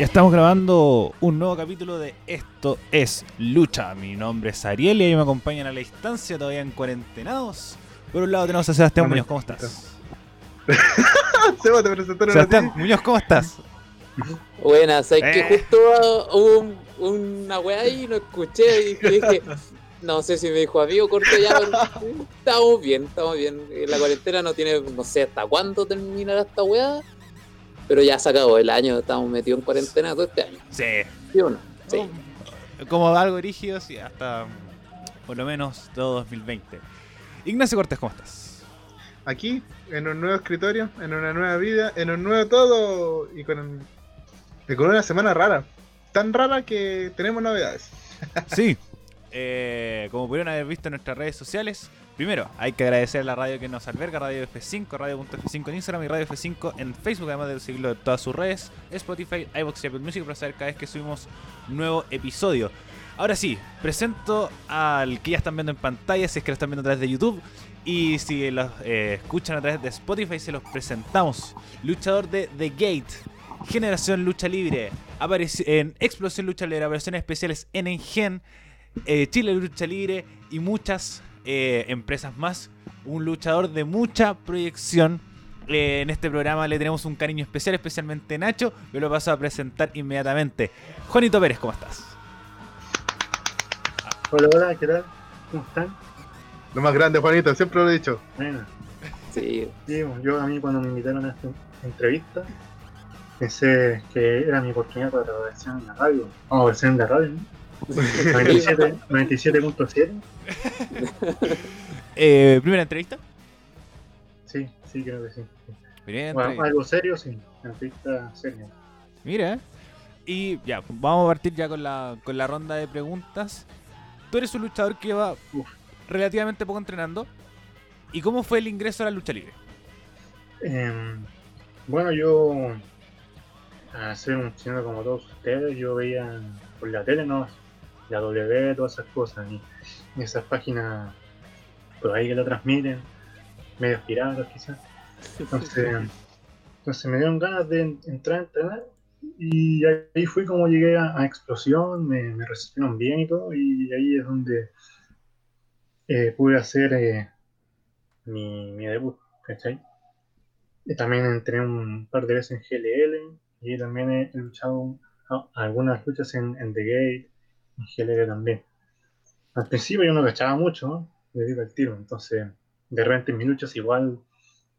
Ya estamos grabando un nuevo capítulo de Esto es Lucha. Mi nombre es Ariel y ahí me acompañan a la distancia, todavía en cuarentenados. Por un lado tenemos a Sebastián Muñoz, ¿cómo estás? Seba, te presentaron Sebastián Muñoz, ¿cómo estás? Buenas, sabes que Eh. justo hubo un- una weá ahí y no escuché y dije, no sé si me dijo amigo corto ya, pero estamos bien, estamos bien. La cuarentena no tiene, no sé hasta cuándo terminará esta weá, pero ya se acabó el año, estamos metidos en cuarentena todo este año. Sí. ¿Sí o no? Sí. Como algo rígido, sí, hasta por lo menos todo 2020. Ignacio Cortés, ¿cómo estás? Aquí, en un nuevo escritorio, en una nueva vida, en un nuevo todo y con, y con una semana rara. Tan rara que tenemos novedades. Sí. Eh, como pudieron haber visto en nuestras redes sociales, primero hay que agradecer a la radio que nos alberga, Radio F5, Radio.f5 en Instagram y Radio F5 en Facebook, además de seguirlo en todas sus redes, Spotify, iVoox y Apple Music para saber cada vez que subimos nuevo episodio. Ahora sí, presento al que ya están viendo en pantalla, si es que lo están viendo a través de YouTube. Y si los eh, escuchan a través de Spotify, se los presentamos. Luchador de The Gate, Generación Lucha Libre, en Explosión Lucha Libre, apariciones especiales en Engen, eh, Chile Lucha Libre y muchas eh, empresas más. Un luchador de mucha proyección. Eh, en este programa le tenemos un cariño especial, especialmente Nacho. Me lo paso a presentar inmediatamente. Juanito Pérez, ¿cómo estás? Hola, hola, ¿qué tal? ¿Cómo están? Lo más grande, Juanito, siempre lo he dicho. Bueno, Sí, sí, yo a mí cuando me invitaron a esta entrevista pensé que era mi oportunidad para trabajar en la radio. Vamos, versión en la radio, ¿no? 97 97.7. Eh, Primera entrevista. Sí, sí, creo que sí. Primera Bueno, entrevista. algo serio, sí. Entrevista seria. Mira. Y ya, vamos a partir ya con la, con la ronda de preguntas. Tú eres un luchador que Uf. relativamente poco entrenando. ¿Y cómo fue el ingreso a la lucha libre? Em, bueno, yo, a ser un chino como todos ustedes, yo veía por la tele, ¿no? La W, todas esas cosas, y, y esas páginas por ahí que lo transmiten, medio piratas quizás. Entonces, entonces me dieron ganas de en- entrar a entrenar y ahí fui como llegué a, a Explosión, me, me recibieron bien y todo, y ahí es donde eh, pude hacer eh, mi, mi debut, ¿cachai? Y también entré un par de veces en GLL y también he, he luchado algunas luchas en, en The Gate, GLL también. Al principio yo no cachaba mucho, ¿no? debido al tiro, entonces de repente en luchas igual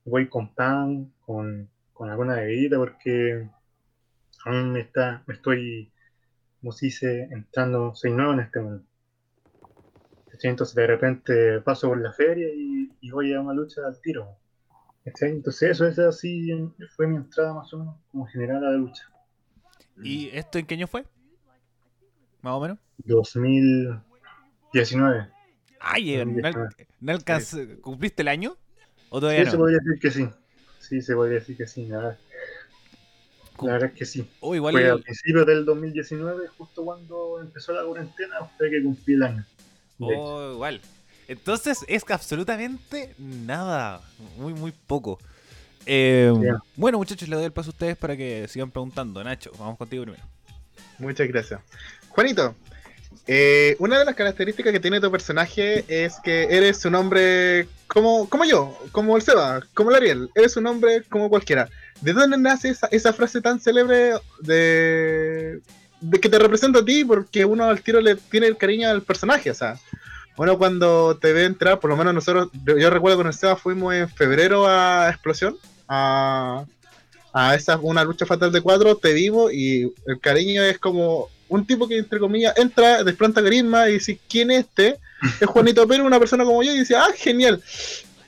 voy con pan, con, con alguna bebida porque aún me, está, me estoy, como se dice, entrando, soy nuevo en este mundo. Entonces de repente paso por la feria y, y voy a una lucha al tiro. Entonces eso es así, fue mi entrada más o menos como general a la lucha. ¿Y esto en qué año fue? Más o menos. 2019. Ay, eh, ¿no, ¿cumpliste el año? ¿O Sí, todavía se no? podría decir que sí. Sí, se podría decir que sí, la verdad, Cum- la verdad es que sí. Oh, igual Fue el- al principio del 2019, justo cuando empezó la cuarentena, fue que cumplí el año. Oh, igual. Entonces es que absolutamente nada. Muy, muy poco. Eh, Ya. bueno, muchachos, les doy el paso a ustedes para que sigan preguntando. Nacho, vamos contigo primero. Muchas gracias. Juanito, eh, una de las características que tiene tu personaje es que eres un hombre como, como yo, como el Seba, como el Ariel. Eres un hombre como cualquiera. ¿De dónde nace esa, esa frase tan célebre de, de que te representa a ti? Porque uno al tiro le tiene el cariño al personaje, o sea. Uno cuando te ve entrar, por lo menos nosotros, yo, recuerdo con el Seba fuimos en febrero a Explosión, a, a esa una lucha fatal de cuatro, te vimos y el cariño es como un tipo que entre comillas entra, desplanta carisma y dice quién es este, es Juanito Pérez, una persona como yo, y dice, ah, genial.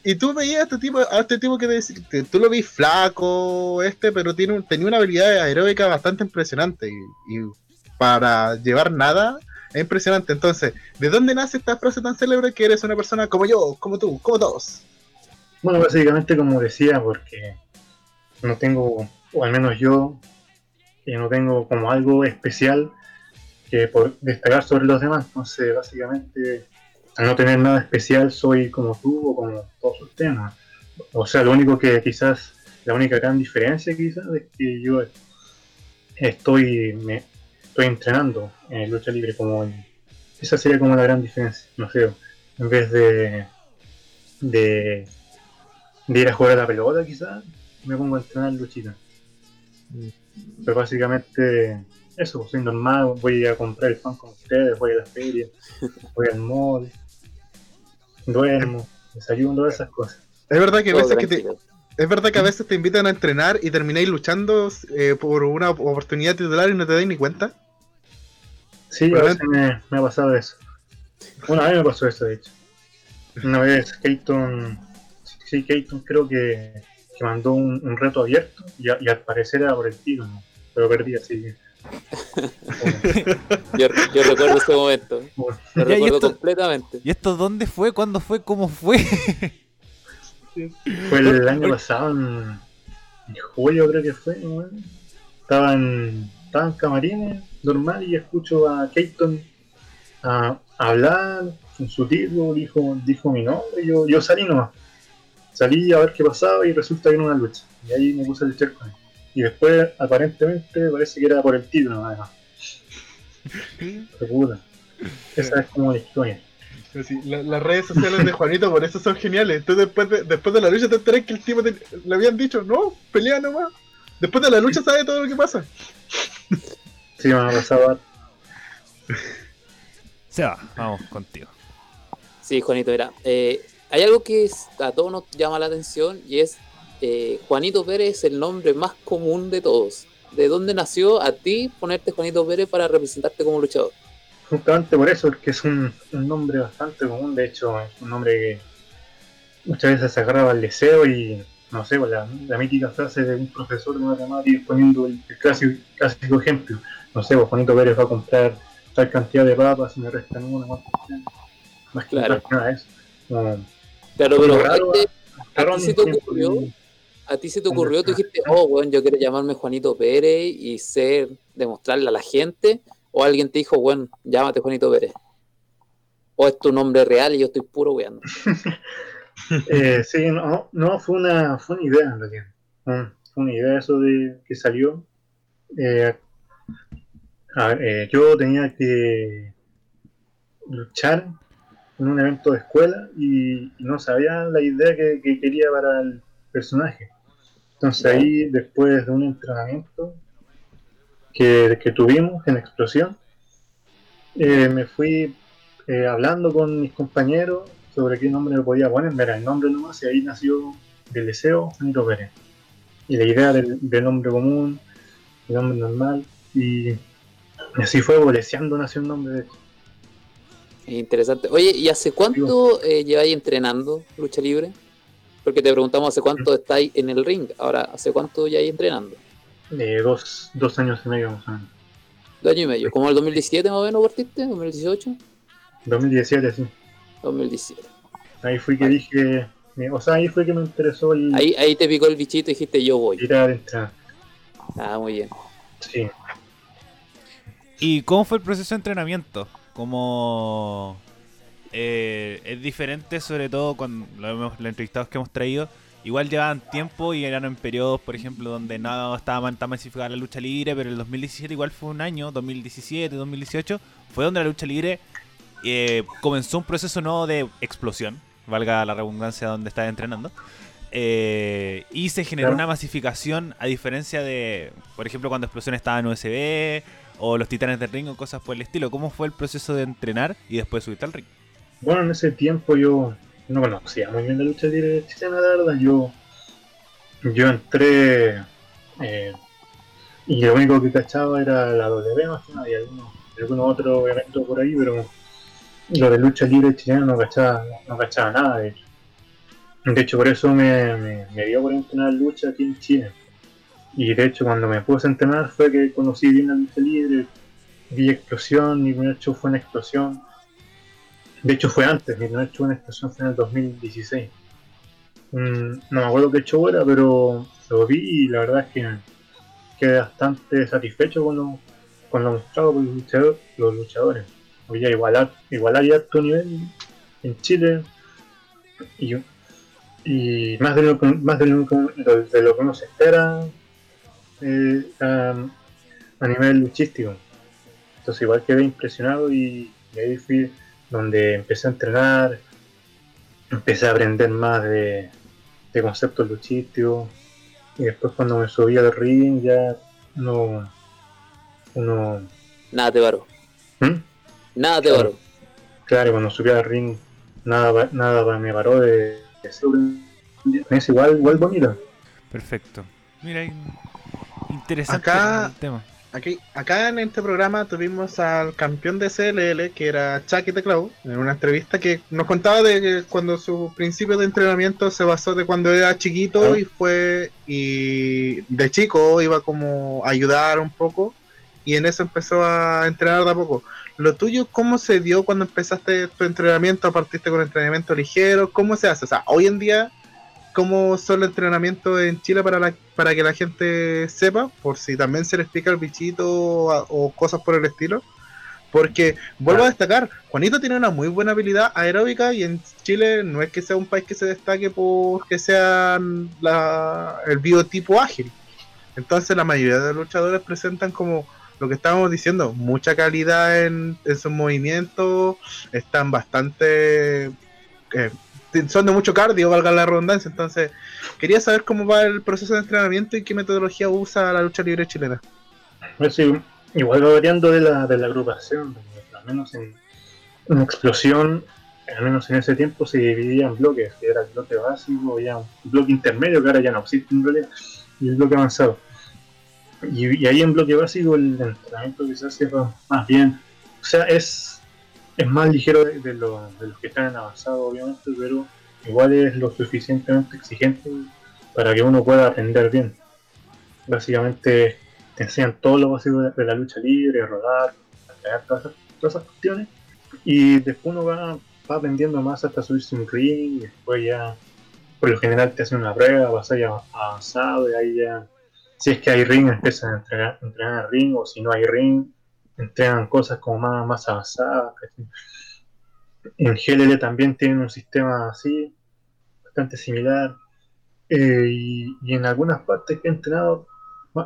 Y tú veías a este tipo, a este tipo que te, tú lo ves flaco, este, pero tiene tenía una habilidad aeróbica bastante impresionante. Y, y para llevar nada, es impresionante. Entonces, ¿de dónde nace esta frase tan célebre que eres una persona como yo, como tú, como todos? Bueno, básicamente como decía, porque no tengo, o al menos yo, que no tengo como algo especial que por destacar sobre los demás. Entonces, básicamente, al no tener nada especial, soy como tú o como todos ustedes. ¿no? O sea, lo único que quizás, la única gran diferencia quizás es que yo estoy, me, estoy entrenando en lucha libre como en- esa sería como la gran diferencia, no sé, en vez de de, de ir a jugar a la pelota quizás, me pongo a entrenar luchita. Pero básicamente eso, soy normal, voy a comprar el pan con ustedes, voy a la feria, voy al mall, duermo, desayuno, todas esas cosas. Es verdad que a veces que te, es verdad que a veces te invitan a entrenar y termináis luchando eh, por una oportunidad titular y no te dais ni cuenta. Sí, a veces me, me ha pasado eso. Una vez me pasó eso, de hecho. Una vez Keaton, sí, Keaton creo que, que mandó un, un reto abierto y, a- y al parecer era por el tiro, ¿no? pero perdí así que. Yo, yo recuerdo ese momento. Lo recuerdo esto- completamente. ¿Y esto dónde fue? ¿Cuándo fue? ¿Cómo fue? Fue el año pasado, en, julio creo que fue, ¿no? estaba en, estaba en camarines, normal, y escucho a Keaton a, hablar en su título, dijo, dijo mi nombre, y yo, yo salí nomás. Salí a ver qué pasaba y resulta que era una lucha. Y ahí me puse a luchar con él. Y después, aparentemente, parece que era por el título, nada más. Qué puta. Esa es como la historia. La- las redes sociales de Juanito por eso son geniales. Entonces después de, después de la lucha te enterás que el tipo te- le habían dicho, no, pelea nomás. Después de la lucha sabe todo lo que pasa. Sí, me ha pasado Se va, vamos contigo. Sí, Juanito, mira, eh, hay algo que es- a todos nos llama la atención y es eh, Juanito Pérez es el nombre más común de todos. ¿De dónde nació a ti ponerte Juanito Pérez para representarte como luchador? Justamente por eso, porque es un, un nombre bastante común, de hecho, es un nombre que muchas veces se agarraba al deseo y, no sé, la, la mítica frase de un profesor de matemáticas poniendo el, el clásico, clásico ejemplo. No sé, pues Juanito Pérez va a comprar tal cantidad de papas y me restan una, más, más Claro. que nada eso. Claro, pero raro, este- raro se te ocurrió? A ti se te ocurrió, tú dijiste, oh, bueno, yo quiero llamarme Juanito Pérez y ser, demostrarle a la gente, o alguien te dijo, bueno, llámate Juanito Pérez. O es tu nombre real y yo estoy puro weando. Eh, sí, no, no, fue una, fue una idea en realidad. Fue una idea eso de que salió. Eh, a ver, eh, yo tenía que luchar en un evento de escuela y, y no sabía la idea que, que quería para el personaje. Entonces ahí, después de un entrenamiento que, que tuvimos en Explosión, eh, me fui eh, hablando con mis compañeros sobre qué nombre me podía poner, era el nombre nomás, y ahí nació del deseo Juanito Pérez. Y la idea del, del nombre común, el nombre normal, y, así fue, voleseando nació el nombre de hecho. Interesante. Oye, ¿y hace cuánto eh, lleváis entrenando lucha libre? Porque te preguntamos hace cuánto estáis en el ring. Ahora, ¿hace cuánto ya entrenando? Eh, dos, dos años y medio más o menos. Dos años y medio. ¿Como el 2017 más o menos partiste? ¿2018? 2017, sí. 2017. Ahí fue que dije, eh, o sea, ahí fue que me interesó el Ahí, ahí te picó el bichito y dijiste yo voy. ir a entrenar. Ah, muy bien. Sí. ¿Y cómo fue el proceso de entrenamiento? Como eh, es diferente, sobre todo con lo hemos- los entrevistados que hemos traído. Igual llevaban tiempo y eran en periodos, por ejemplo, donde no estaba tan masificada la lucha libre, pero el 2017 igual fue un año, 2017, 2018, fue donde la lucha libre eh, comenzó un proceso nuevo de explosión, valga la redundancia donde estaba entrenando. eh, y se generó una masificación a diferencia de, por ejemplo, cuando Explosión estaba en USB o los Titanes del Ring o cosas por el estilo. ¿Cómo fue el proceso de entrenar y después subirte al ring? Bueno, en ese tiempo yo no conocía muy bien la lucha libre chilena, la verdad. Yo, yo entré eh, y lo único que cachaba era la W más que nada y algunos, otros eventos por ahí, pero lo de lucha libre chilena no cachaba, no cachaba nada de hecho. Por eso me, me, me dio por entrenar lucha aquí en Chile. Y de hecho, cuando me puse a entrenar fue que conocí bien la lucha libre, vi explosión, mi primer fue en explosión. De hecho fue antes, mi primer show en explosión fue en el 2016. Mm, no me acuerdo qué show era, pero lo vi y la verdad es que quedé bastante satisfecho con lo, con lo mostrado por los luchadores. Los luchadores. Había igualar, igualar y alto nivel en Chile y, y más de lo más de lo, que- uno se espera eh, a, a nivel luchístico. Entonces igual quedé impresionado y, y ahí fui donde empecé a entrenar, empecé a aprender más de, de conceptos luchísticos y después cuando me subí al ring ya no uno Nada te paró. ¿Mm? Nada te Claro. paró. claro cuando subí al ring nada nada me paró de, de ser un- es igual igual bonito Perfecto. Mira, interesante Acá- el tema. Aquí, acá en este programa tuvimos al campeón de CLL, que era Chucky Teclado, en una entrevista que nos contaba de que cuando su principio de entrenamiento se basó de cuando era chiquito Ah. y fue, y de chico iba como a ayudar un poco, y en eso empezó a entrenar de a poco. Lo tuyo, ¿cómo se dio cuando empezaste tu entrenamiento? ¿Partiste con entrenamiento ligero? ¿Cómo se hace? O sea, hoy en día, ¿cómo son los entrenamientos en Chile para, la, para que la gente sepa? Por si también se les pica el bichito o, o cosas por el estilo. Porque vuelvo a destacar, Juanito tiene una muy buena habilidad aeróbica y en Chile no es que sea un país que se destaque por que sea la- el biotipo ágil. Entonces la mayoría de los luchadores presentan como lo que estábamos diciendo, mucha calidad en, en sus movimientos, están bastante... eh, son de mucho cardio, valga la redundancia. Entonces, quería saber cómo va el proceso de entrenamiento y qué metodología usa la lucha libre chilena. Pues sí, igual va variando de la, de la agrupación, al menos en, en explosión, al menos en ese tiempo se dividía en bloques, que era el bloque básico, ya un bloque intermedio que ahora ya no existe en realidad, y el bloque avanzado. Y, y ahí en bloque básico el entrenamiento que se hace más bien, o sea, es, es más ligero de, de lo- de los que están en avanzado, obviamente, pero igual es lo suficientemente exigente para que uno pueda aprender bien. Básicamente te enseñan todo lo básico de, la lucha libre, rodar, todas esas, todas esas cuestiones. Y después uno va, va aprendiendo más hasta subirse un ring y después ya, por lo general te hacen una prueba, vas allá avanzado y ahí ya, si es que hay ring, empiezan a entrenar, entrenar ring o si no hay ring, entrenan cosas como más, más avanzadas. En GLL también tienen un sistema así, bastante similar. Eh, y, en algunas partes que he entrenado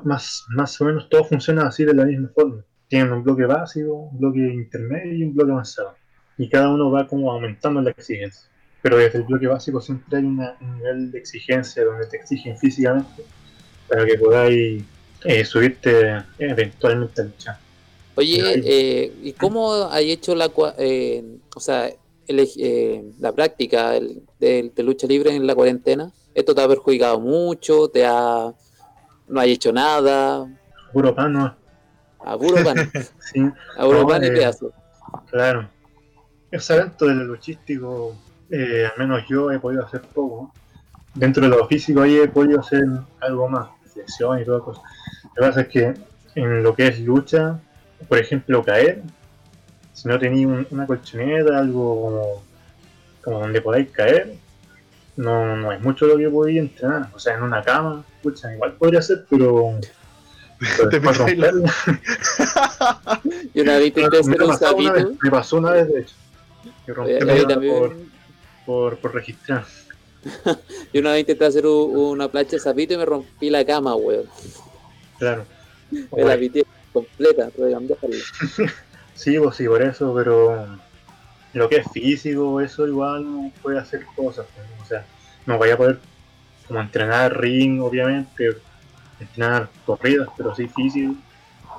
más, más o menos todo funciona así de la misma forma. Tienen un bloque básico, un bloque intermedio y un bloque avanzado. Y cada uno va como aumentando la exigencia. Pero desde el bloque básico siempre hay una- un nivel de exigencia donde te exigen físicamente para que podáis eh, subirte eventualmente a luchar. Oye, eh, ¿y cómo hay hecho la, eh, o sea, el- eh, la práctica el- de, de lucha libre en la cuarentena? ¿Esto te ha perjudicado mucho? ¿Te ha, no hay hecho nada? Puro pan, ¿no? A puro pan, Sí, a puro No, pan y eh, pedazo. Claro. Ese evento de lo luchístico, eh, al menos yo he podido hacer poco. Dentro de lo físico ahí he podido hacer algo más, flexión y toda cosa. Lo que pasa es que en lo que es lucha, por ejemplo, caer, si no tenéis un- una colchoneta, algo como, como donde podáis caer, no, no es mucho lo que podéis entrenar. O sea, en una cama, escucha, igual podría ser, pero... pero Te Yo una vez intenté me, hacer un una vez, sapito. me pasó una vez, de hecho. Que rompí Oye, por, por, por registrar. Yo una vez intenté hacer una plancha de sapito y me rompí la cama, weón. Claro. Me la pité completa, que cambiarla. Sí, pues sí, por eso, pero lo que es físico, eso igual no puede hacer cosas. pues, O sea, no vaya a poder como entrenar ring, obviamente, entrenar corridas, pero sí físico,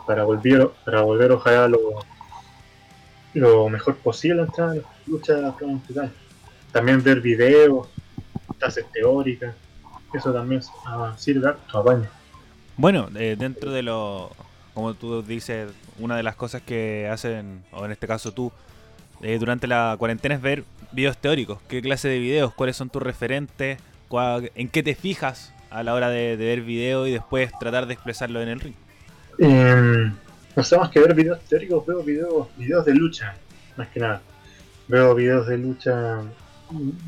para volver, para volver ojalá lo, lo mejor posible a entrenar las luchas profesionales. También ver videos, clases teóricas, eso también ah, sirve harto, apaño. Bueno, eh, dentro de lo, como tú dices, una de las cosas que hacen, o en este caso tú, eh, durante la cuarentena es ver videos teóricos. ¿Qué clase de videos? ¿Cuáles son tus referentes? ¿Cuál- ¿En qué te fijas a la hora de, ver video y después tratar de expresarlo en el ring? Eh, no sé más que ver videos teóricos, veo videos, videos de lucha, más que nada. Veo videos de lucha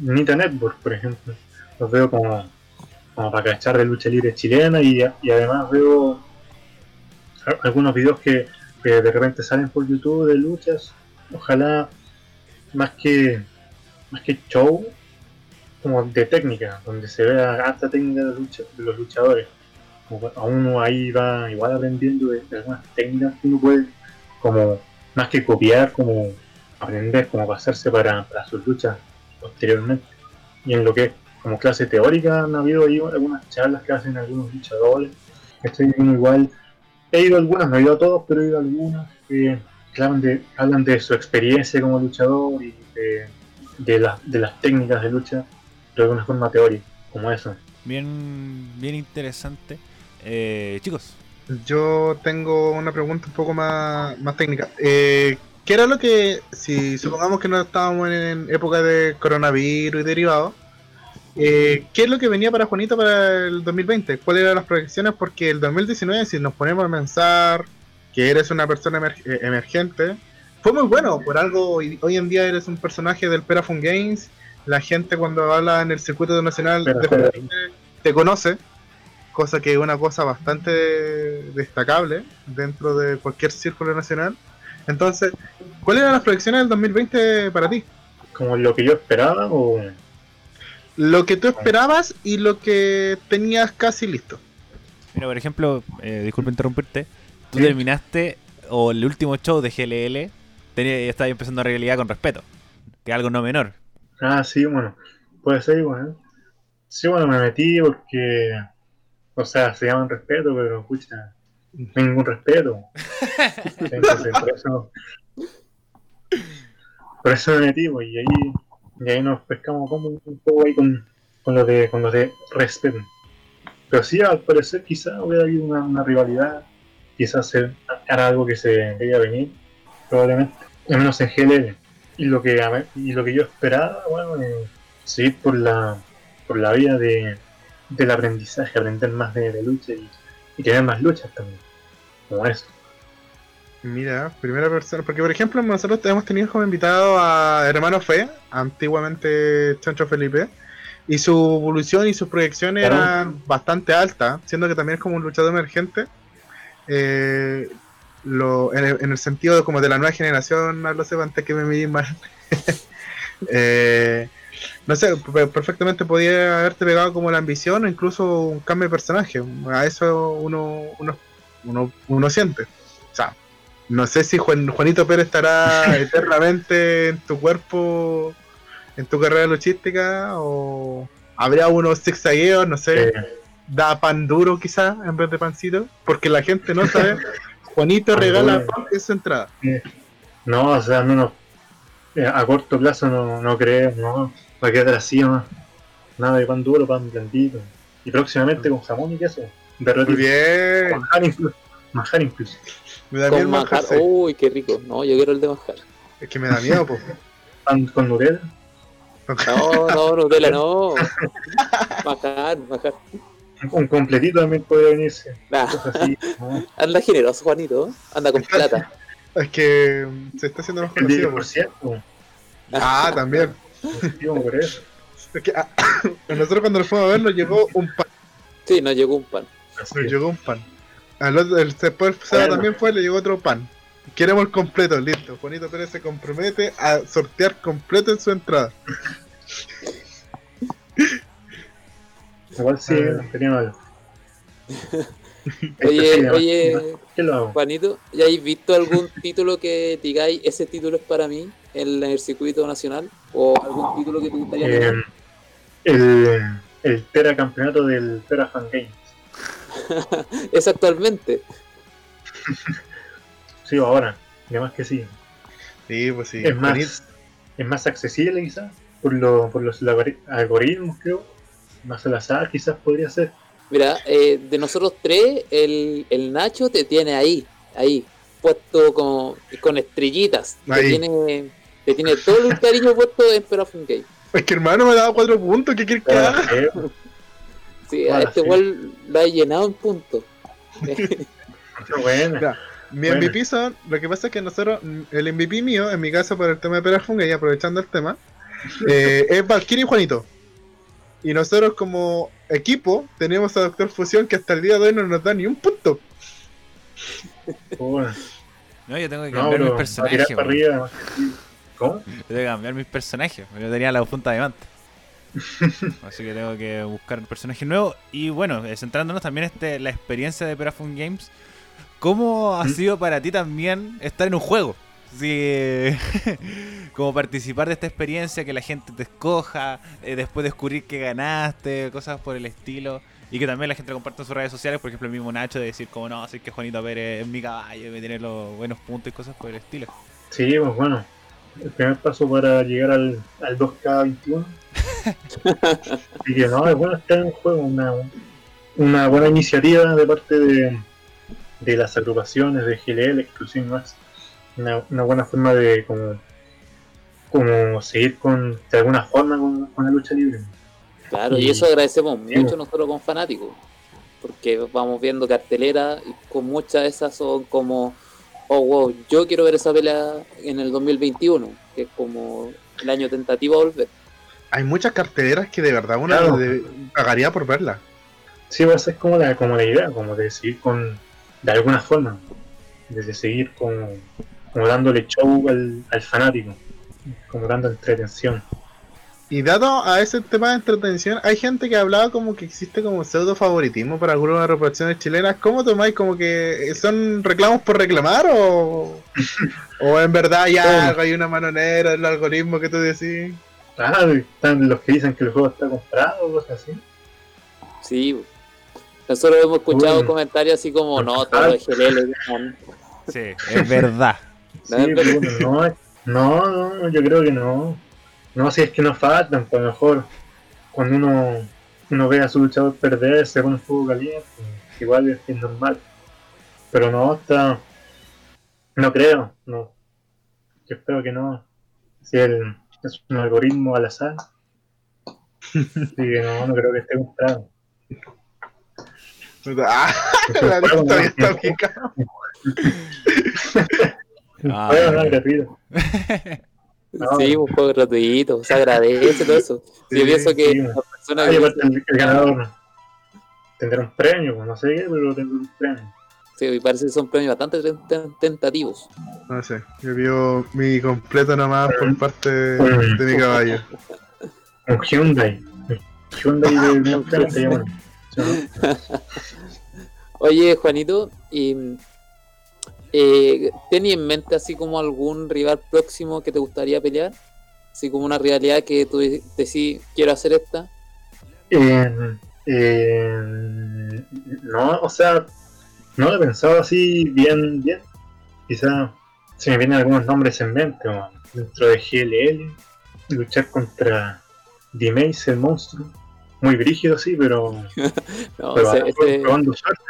Nita Network, por ejemplo. Los veo como, para cachar de lucha libre chilena y, además veo algunos videos que, de repente salen por YouTube de luchas. Ojalá más que más que show, como de técnica, donde se vea alta técnica de, lucha, de los luchadores. como a uno ahí va igual aprendiendo de, de algunas técnicas que uno puede, como más que copiar, como aprender, como pasarse para, para sus luchas posteriormente. Y en lo que es como clase teórica han habido ahí algunas charlas que hacen algunos luchadores. Estoy igual, he ido a algunas, no he ido a todos, pero he ido a algunas que, hablan, de, hablan de su experiencia como luchador y de, de, las- de las técnicas de lucha, pero de una forma teórica, como eso. Bien, bien interesante. Eh, chicos, Yo tengo una pregunta un poco más, más técnica. Eh, ¿Qué era lo que, si supongamos que no estábamos en época de coronavirus y derivados, eh, ¿qué es lo que venía para Juanito para el 2020? ¿Cuáles eran las proyecciones? Porque el 2019, si nos ponemos a pensar que eres una persona emer- eh, emergente, fue muy bueno. Por algo, hoy, en día eres un personaje del Perafun Games. La gente cuando habla en el circuito nacional de Perafun Juventud te conoce, cosa que es una cosa bastante destacable dentro de cualquier círculo nacional. Entonces, ¿cuáles eran las proyecciones del 2020 para ti? Como lo que yo esperaba o... Lo que tú esperabas y lo que tenías casi listo. mira, por ejemplo, eh, disculpa interrumpirte. Tú Sí. terminaste, o el último show de GLL, tenía, estaba empezando a realidad con respeto, que es algo no menor. Ah, sí, bueno, puede ser igual. Sí, bueno, me metí porque, o sea, se llaman respeto, pero escucha, ningún respeto. Entonces, por eso, por eso me metí, pues, y ahí, y ahí nos pescamos como un poco ahí con, con lo de, con lo de respeto. Pero sí, al parecer, quizá hubiera habido una, una rivalidad, quizás era algo que se veía venir, probablemente, al menos en GLL y lo que y lo que yo esperaba bueno eh, seguir por la por la vía de del aprendizaje aprender más de, de lucha y, y tener más luchas también como eso Mira, primera persona, porque por ejemplo nosotros hemos tenido como invitado a Hermano Fe, antiguamente Chancho Felipe, y su evolución y sus proyecciones Claro. eran bastante altas, siendo que también es como un luchador emergente. Eh, lo, en, el, en el sentido de, como de la nueva generación, no lo sé, antes que me medí mal. Eh, no sé, pe- perfectamente podía haberte pegado como la ambición o incluso un cambio de personaje. A eso uno, uno, uno, uno siente. O sea, no sé si Juan, Juanito Pérez estará eternamente en tu cuerpo, en tu carrera luchística, o habría unos zigzagueos, no sé, Eh, da pan duro quizás en vez de pancito, porque la gente no sabe. Juanito regala pan en su entrada. no o sea no, no eh, a corto plazo no, no creo no va a quedar así nomás. Nada de pan duro pan blandito. Y próximamente con jamón y queso Muy bien, manjar incluso manjar incluso me da miedo el Con manjar. manjar. Uy, qué rico. No, yo quiero el de manjar. Es que me da miedo, pues. pan con Nutella No, no, Nutella no. Manjar, manjar. un completito también podría venirse Nah, cosas así ¿no? anda generoso, Juanito. Anda con plata. Es que mm, se está haciendo más conocido. pues. 10% Ah, también. por eso Es que, ah, a nosotros cuando nos fuimos a ver nos llegó un pan. Sí, nos llegó un pan. Nos llegó un pan. Al otro, el, después Seba Bueno. también fue, le llegó otro pan. Queremos el completo, listo. Juanito Pérez se compromete a sortear completo en su entrada. Igual sí, Ah. tenía mal. Oye, oye, ¿Qué lo hago? Juanito, ¿ya habéis visto algún título que digáis, ese título es para mí en el circuito nacional? ¿O algún título que te gustaría Eh, el, el Tera campeonato del Tera Fan Games. Es actualmente. Sí, ahora, además que sí. Sí, pues sí. es más, es más accesible quizás, por, lo, por los algori- algoritmos creo. Más al azar quizás podría ser. Mira, eh, de nosotros tres, el, el Nacho te tiene ahí, ahí, puesto con, con estrellitas. Te tiene, te tiene todo el cariño puesto en Perafun Game. Es que hermano me daba cuatro puntos, ¿qué quieres que Pero, haga? Sí, a este sí. igual lo ha llenado en puntos. qué buena. Ya. Mi Bueno. MVP son, lo que pasa es que nosotros, el MVP mío, en mi caso por el tema de Perafunga y aprovechando el tema, eh, es Valkyrie y Juanito. Y nosotros como equipo tenemos a Doctor Fusión que hasta el día de hoy no nos da ni un punto. No, yo tengo que No, cambiar mis personajes. para arriba. ¿Cómo? Yo tengo que cambiar mis personajes. Yo tenía la punta de manta. Así que tengo que buscar personajes nuevos. Y bueno, eh, centrándonos también en este, la experiencia de Perafun Games. ¿Cómo ha ¿Mm? sido para ti también estar en un juego? Sí, como participar de esta experiencia, que la gente te escoja, eh, después descubrir que ganaste, cosas por el estilo. Y que también la gente lo comparte en sus redes sociales, por ejemplo, el mismo Nacho de decir como no, así que Juanito Pérez es mi caballo, y me tiene los buenos puntos y cosas por el estilo. Sí, pues bueno, el primer paso para llegar al, al 2K21. Así que no, es bueno estar en un juego, una, una buena iniciativa de parte de, de las agrupaciones de GLL, Exclusive Max. Una, una buena forma de como, como seguir con, de alguna forma con, con la lucha libre. Claro, y Y- eso agradecemos Sí. mucho nosotros como fanáticos, porque vamos viendo cartelera y con muchas de esas son como, oh wow, yo quiero ver esa pelea en el 2021, que es como el año tentativo a volver. Hay muchas carteleras que de verdad uno Claro. de- pagaría por verlas. Sí, a ser como la, como la idea, como de seguir con, de alguna forma, de seguir como, como dándole show al, al fanático, como dando entretención. Y dado a ese tema de entretención, hay gente que hablaba como que existe como pseudo favoritismo para algunas agrupaciones chilenas. ¿Cómo tomáis? ¿Como que son reclamos por reclamar o, o en verdad ya hay una mano negra en el algoritmo que tú decís? Ah, están los que dicen que el juego está comprado, cosas así. Sí, nosotros hemos escuchado Bueno. comentarios así como, no, todo es GLL, Sí, es verdad. Sí, es bueno, no, no, yo creo que no. No, si es que nos faltan, pues a lo mejor cuando uno, uno ve a su luchador perder, se pone un fuego caliente, igual es, es normal. Pero no, está. No creo, no. Yo espero que no. Si el, es un algoritmo al azar. Así que no, no creo que esté comprado. Ah, la ¿no? está Ah, juego, no gratuito. No. sí, un juego gratuito, se agradece todo eso. Sí, yo pienso que sí. las personas Ah, que el, el ganador tendrá un premio, pues no sé qué, pero tendrá un premio. sí, y parece que son premios bastante ten- ten- tentativos. No sé, yo vio mi completo nomás por parte de mi caballo. Un Hyundai. Un Hyundai de. Oye, Juanito, y eh, ¿tenía en mente así como algún rival próximo que te gustaría pelear? Así como una rivalidad que tú decís, quiero hacer esta. Eh, eh, no, o sea, no lo he pensado así bien, bien. Quizá se me vienen algunos nombres en mente, dentro de GLL, luchar contra D-Mace, el monstruo. Muy brígido, sí, pero, No, pero ese, ese- probando suerte.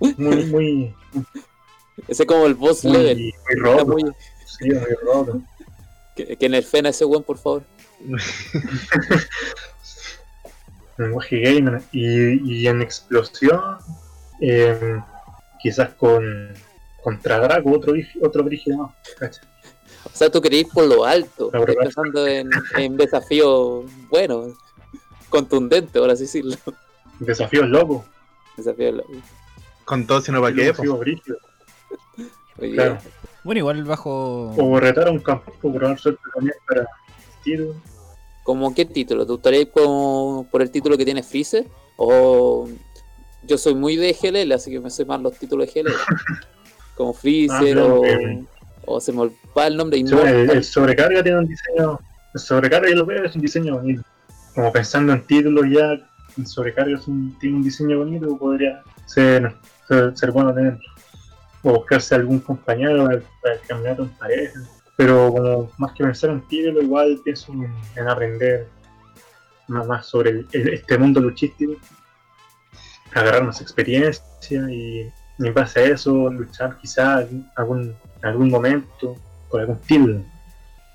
Muy, muy, ese como el boss level. muy, muy Está roto. muy, Sí, muy roto. que, que nerfen a ese buen, por favor. lenguaje gamer y, y en explosión eh, quizás con contra Draco otro brígido- otro brígido más. O sea, tú querías ir por lo alto. Estás pensando en, en desafío, bueno, contundente, por así decirlo. desafíos locos Desafío lo- Con todo, sino para qué. desafíos brígidos claro. Bueno, igual bajo. o retar a un campeón por probar suerte también para el título ¿Cómo qué título? ¿Te gustaría ir por, por el título que tiene Freezer? O yo soy muy de GLL, así que me sé más los títulos de GLL. Como Freezer Ah, claro, o, que- o se me va el nombre el, el sobrecarga tiene un diseño el sobrecarga yo lo veo es un diseño bonito como pensando en títulos ya el sobrecarga es un, tiene un diseño bonito podría ser, ser, ser bueno tener o buscarse algún compañero para campeonato en pareja. Pero como más que pensar en título igual pienso en, en aprender más, más sobre el- este mundo luchístico. Agarrar más experiencia y, en base a eso luchar quizás algún, algún momento por algún título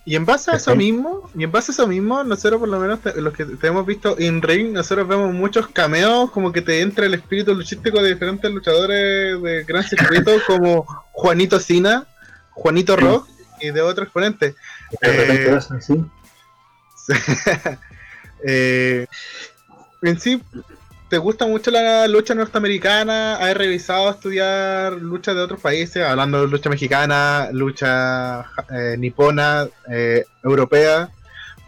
Y en base a eso mismo, y en base a eso mismo, nosotros por lo menos te- los que te hemos visto in ring, nosotros vemos muchos cameos como que te entra el espíritu luchístico de diferentes luchadores de gran circuito como Juanito Sina, Juanito Rock y de otros exponentes. de repente Eh, Eh, en sí, ¿te gusta mucho la lucha norteamericana? ¿Has revisado estudiar luchas de otros países? Hablando de lucha mexicana, lucha eh, nipona, eh, europea.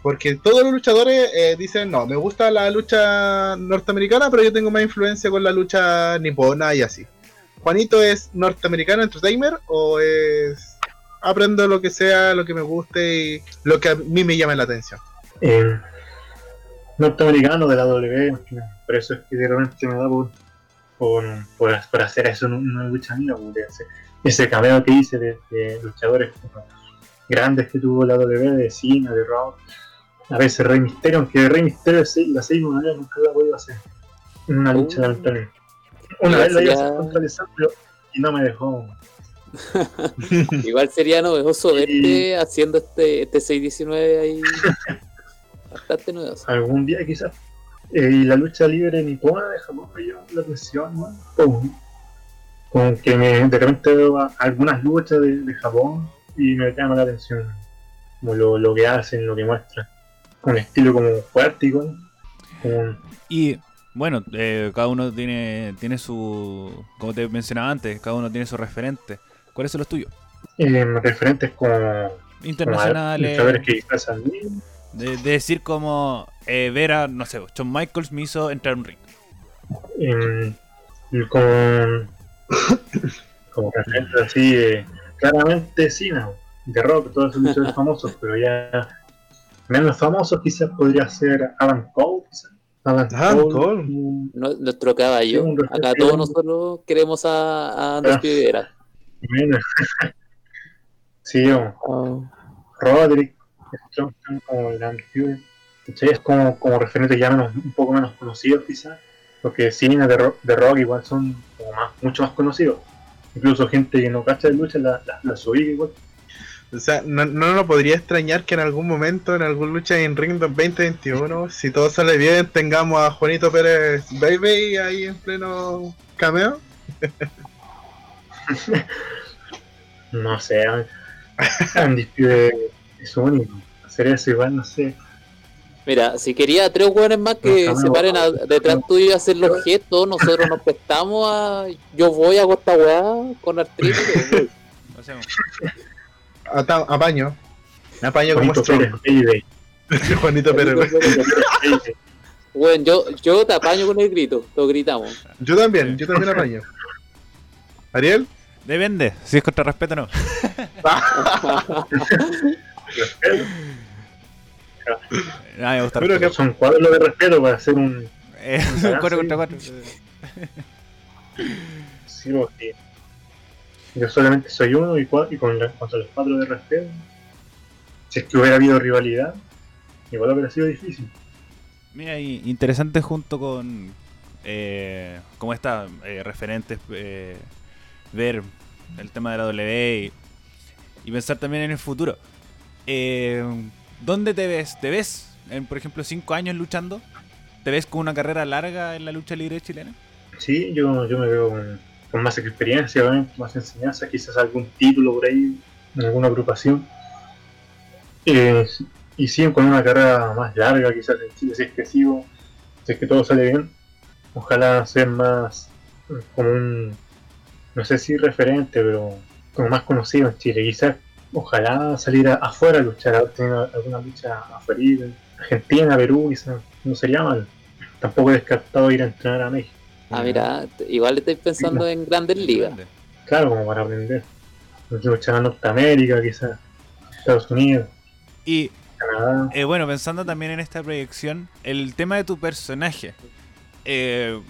Porque todos los luchadores eh, dicen, no, me gusta la lucha norteamericana, pero yo tengo más influencia con la lucha nipona y así. Juanito es norteamericano entertainer o es aprendo lo que sea, lo que me guste y lo que a mí me llama la atención. Norteamericano de la W, por eso es que realmente me da por, por, por, por hacer eso en una lucha mía, ese, ese cameo que hice de, de luchadores grandes que tuvo la W, de Cena, de Raw, a veces Rey Misterio, aunque Rey Misterio la seis una vez nunca la podido hacer en una lucha Uh. lamentablemente. Una vez la iba a hacer contra Alessandro y no me dejó. Igual sería novedoso verte haciendo este, este 619 ahí. Bastante algún día quizás. Eh, y la lucha libre nipona de Japón me llama la atención, ¿no? Como, como que me, de repente veo a- algunas luchas de, de Japón y me llama la atención. Como lo, lo que hacen, lo que muestran. Un estilo como fuerte y como, como Y bueno, eh, cada uno tiene, tiene su. Como te mencionaba antes, cada uno tiene su referente. ¿Cuáles son los tuyos? eh, referentes como, como Internacionales. luchadores que quizás al mismo. De, de decir como eh, ver a, no sé, Shawn Michaels me hizo entrar a un ring. y como, como referentes así, eh, claramente Cena, de rock, todos esos luchadores famosos, pero ya menos famosos quizás podría ser Adam Cole, quizás. Adam, Adam Cole, Cole. No- nuestro caballo. Sí, un. Acá todos nosotros queremos a, a Andrés Ah. Rivera. menos. sí, o Roderick, Como Land Fury. ¿cachai? Es como, como referentes ya menos, un poco menos conocidos quizás, porque Cena de, rock, de rock igual son como más, mucho más conocidos. Incluso gente que no cacha de lucha la, la, la ubica igual. O sea, no, no nos podría extrañar que en algún momento, en alguna lucha en Ring 2021, si todo sale bien, tengamos a Juanito Pérez Baby ahí en pleno cameo. No sé, Andy es único. Hacer eso igual, no sé. Mira, si quería tres hueones más que No, se paren a- detrás tuyo y hacer los gestos, nosotros nos prestamos a. Yo voy, hago esta weá con artritis. O sea, Ata- apaño. Apaño como Juanito Pérez Strong. Juanito Pérez. Bueno, yo, yo te apaño con el grito, lo gritamos. Yo también, yo también apaño. Ariel. depende. Si es contra respeto, no. Me gusta. Pero respeto. que- Son cuadros de respeto para hacer un. Eh, cuatro sí. contra cuatro. Sí, o sí. Yo solamente soy uno y, cua- y con la- contra los cuatro de respeto. Si es que hubiera habido rivalidad, igual hubiera sido difícil. Mira, y interesante junto con eh, como está eh, referentes eh, ver el tema de la W y, y pensar también en el futuro. Eh, ¿Dónde te ves? ¿Te ves por ejemplo, cinco años luchando? ¿Te ves con una carrera larga en la lucha libre chilena? Sí, yo, yo me veo con, con más experiencia, obviamente, más enseñanza, quizás algún título por ahí, en alguna agrupación. Eh, y siguen con una carrera más larga, quizás en Chile, si es que sigo, si es que todo sale bien. Ojalá ser más eh, como un, no sé si referente, pero como más conocido en Chile. Quizás, ojalá salir a- afuera a luchar, a tener alguna lucha afuera, Argentina, Perú, quizás, no sería mal. Tampoco he descartado ir a entrenar a México. Ah, mira, igual estáis pensando en grandes ligas. Claro, como para aprender. Luchar en Norteamérica, quizás, Estados Unidos, Y Canadá. Eh, bueno, pensando también en esta proyección, el tema de tu personaje. eh,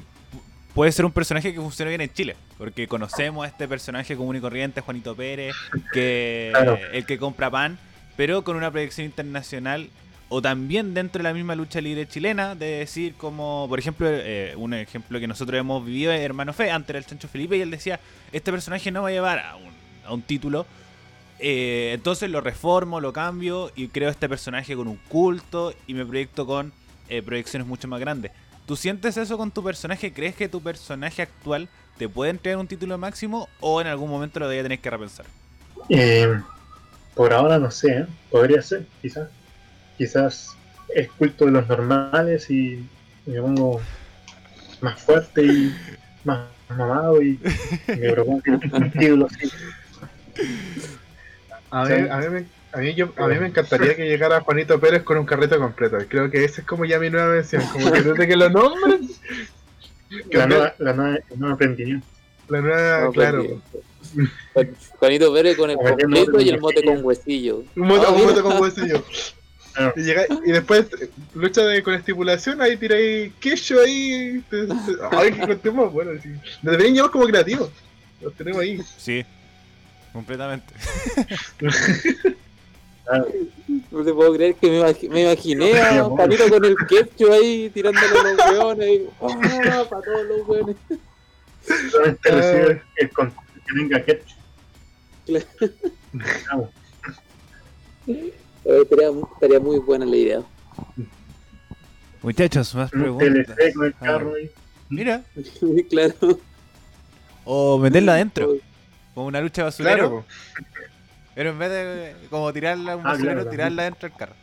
puede ser un personaje que funcione bien en Chile, porque conocemos a este personaje común y corriente, Juanito Pérez, que Claro. el que compra pan, pero con una proyección internacional o también dentro de la misma lucha libre chilena, de decir como, por ejemplo, eh, un ejemplo que nosotros hemos vivido es Hermano Fe, antes era el Chancho Felipe, y él decía, este personaje no va a llevar a un, a un título, eh, entonces lo reformo, lo cambio y creo este personaje con un culto y me proyecto con eh, proyecciones mucho más grandes. ¿Tú sientes eso con tu personaje? ¿Crees que tu personaje actual te puede entregar un título máximo o en algún momento lo voy a tener que repensar? Eh, por ahora no sé, ¿eh? podría ser, quizás. Quizás es culto de los normales y me pongo más fuerte y más mamado y, me propongo un título así. A Sí. mí, a, mí me, A mí, yo, a mí me encantaría que llegara Juanito Pérez con un carrete completo. Creo que esa es como ya mi nueva versión. Como que desde que lo nombres. La nueva, la nueva, el nuevo emprendimiento. La nueva, No, claro. pues, Juanito Pérez con el completo y el mote huesillo. con huesillo. Un Ah, ese yo. Claro. Y, llega- y después lucha de, con estipulación, ahí tiráis queso ahí. te- te- ay, que contemos, bueno, sí. Nos deberían llevar como creativos. Los tenemos ahí. Sí, completamente. No te puedo creer que me, me imaginé a Juanito con el ketchup ahí tirándole a los weones. y, ¡ah! para todos los weones. Solamente recibe el que tenga ketchup. Claro. Estaría, estaría muy buena la idea. Muchachos, más Un preguntas. TLC con el Ah, carro ahí. Mira, claro. o meterla adentro, como una lucha basurero. Claro. Pero en vez de como tirarla a un Ah, basurero, claro, tirarla dentro del carro.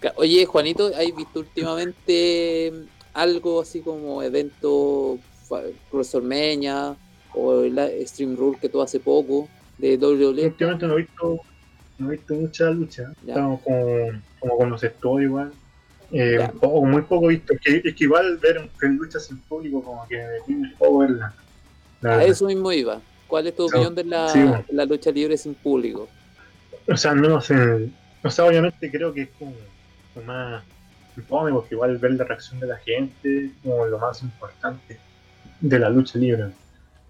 Ca- Oye, Juanito, ¿has visto últimamente mm, algo así como evento fa- WrestleMania o el Stream Rule que tú hace poco de WWE? Últimamente no he visto, no he visto mucha lucha. Ya. Estamos como, como con los estudios igual. Eh, un poco, muy poco visto. Es que, es que igual ver, ver luchas en público como que tiene un poco verla. La A verdad. eso mismo iba. ¿Cuál es tu opinión de la, sí, bueno. la lucha libre sin público? O sea, no sé. O sea, obviamente creo que es como, como más fome, porque igual ver la reacción de la gente es como lo más importante de la lucha libre.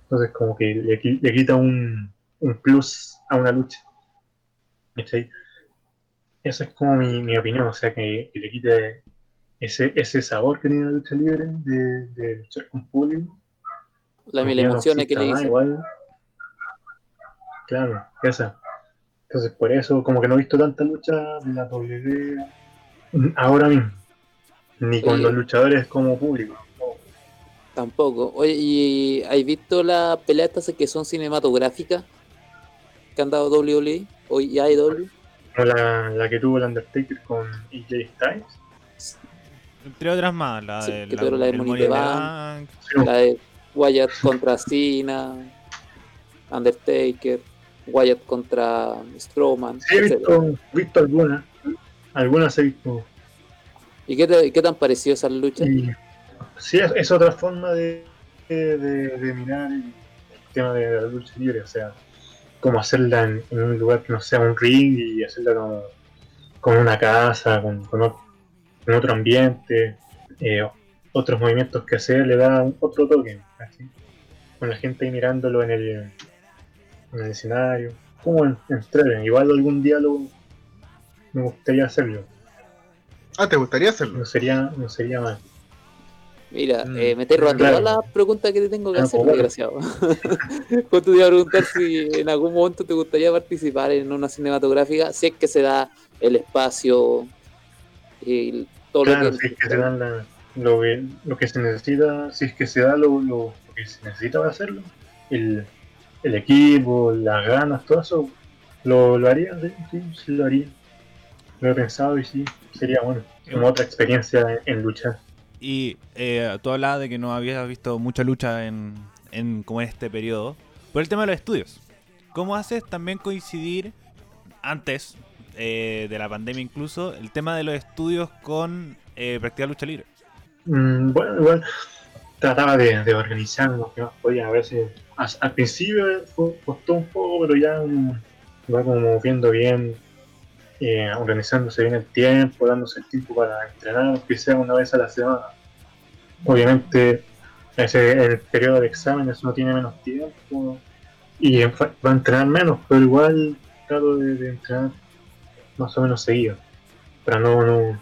Entonces, como que le, qui- le quita un, un plus a una lucha. ¿Cachai? Esa es como mi, mi opinión, o sea, que, que le quite ese, ese sabor que tiene la lucha libre de, de luchar con público. Las mil no emociones que le dicen. Igual. Claro, esa. Entonces, por eso, como que no he visto tanta lucha de la W ahora mismo. Ni con Oye. los luchadores como público. Tampoco. Oye, ¿y has visto las peleas estas que son cinematográficas que han dado WWE o IW? Como la, la que tuvo el Undertaker con AJ Styles. Entre otras más, la Sí, de que la, de Money Bank. Bank. Sí, La de Wyatt contra Cena, Undertaker, Wyatt contra Strowman, sí, he visto, visto algunas. Algunas he visto. ¿Y qué te, qué te han parecido esas luchas? Y sí, es, es otra forma de, de, de mirar el, tema de la lucha libre. O sea, como hacerla en, en un lugar que no sea un ring y hacerla como, con una casa, con, con o- con otro ambiente, eh, otros movimientos que hacer, le da otro toque. ¿cachai? Con la gente ahí mirándolo en el, en el escenario. Como en, en Igual algún lo, me gustaría hacerlo. Ah, ¿te gustaría hacerlo? No sería, no sería mal. Mira, Mm, eh, me estás robando claro. todas las preguntas que te tengo que Ah, hacer, pues, desgraciado. Pues te iba a preguntar si en algún momento te gustaría participar en una cinematográfica, si es que se da el espacio y todo Claro, lo si que... es que se dan la- lo, que, lo que se necesita, si es que se da lo, lo- lo que se necesita para hacerlo, el, el equipo, las ganas, todo eso, lo, lo haría, sí, sí, lo haría. Lo he pensado y sí, sería bueno, como otra experiencia en, en luchar. Y eh, tú hablabas de que no habías visto mucha lucha en, en como en este periodo. Por el tema de los estudios. ¿Cómo haces también coincidir antes eh, de la pandemia incluso el tema de los estudios con eh, practicar lucha libre? Mm, bueno, igual trataba de, de organizar lo que más podía. A veces, al principio fue- costó un poco, pero ya mm, va como viendo bien, eh, organizándose bien el tiempo, dándose el tiempo para entrenar, aunque una vez a la semana. Obviamente, ese, el periodo de exámenes uno tiene menos tiempo y va a entrenar menos, pero igual trato de, entrenar más o menos seguido, para no, no,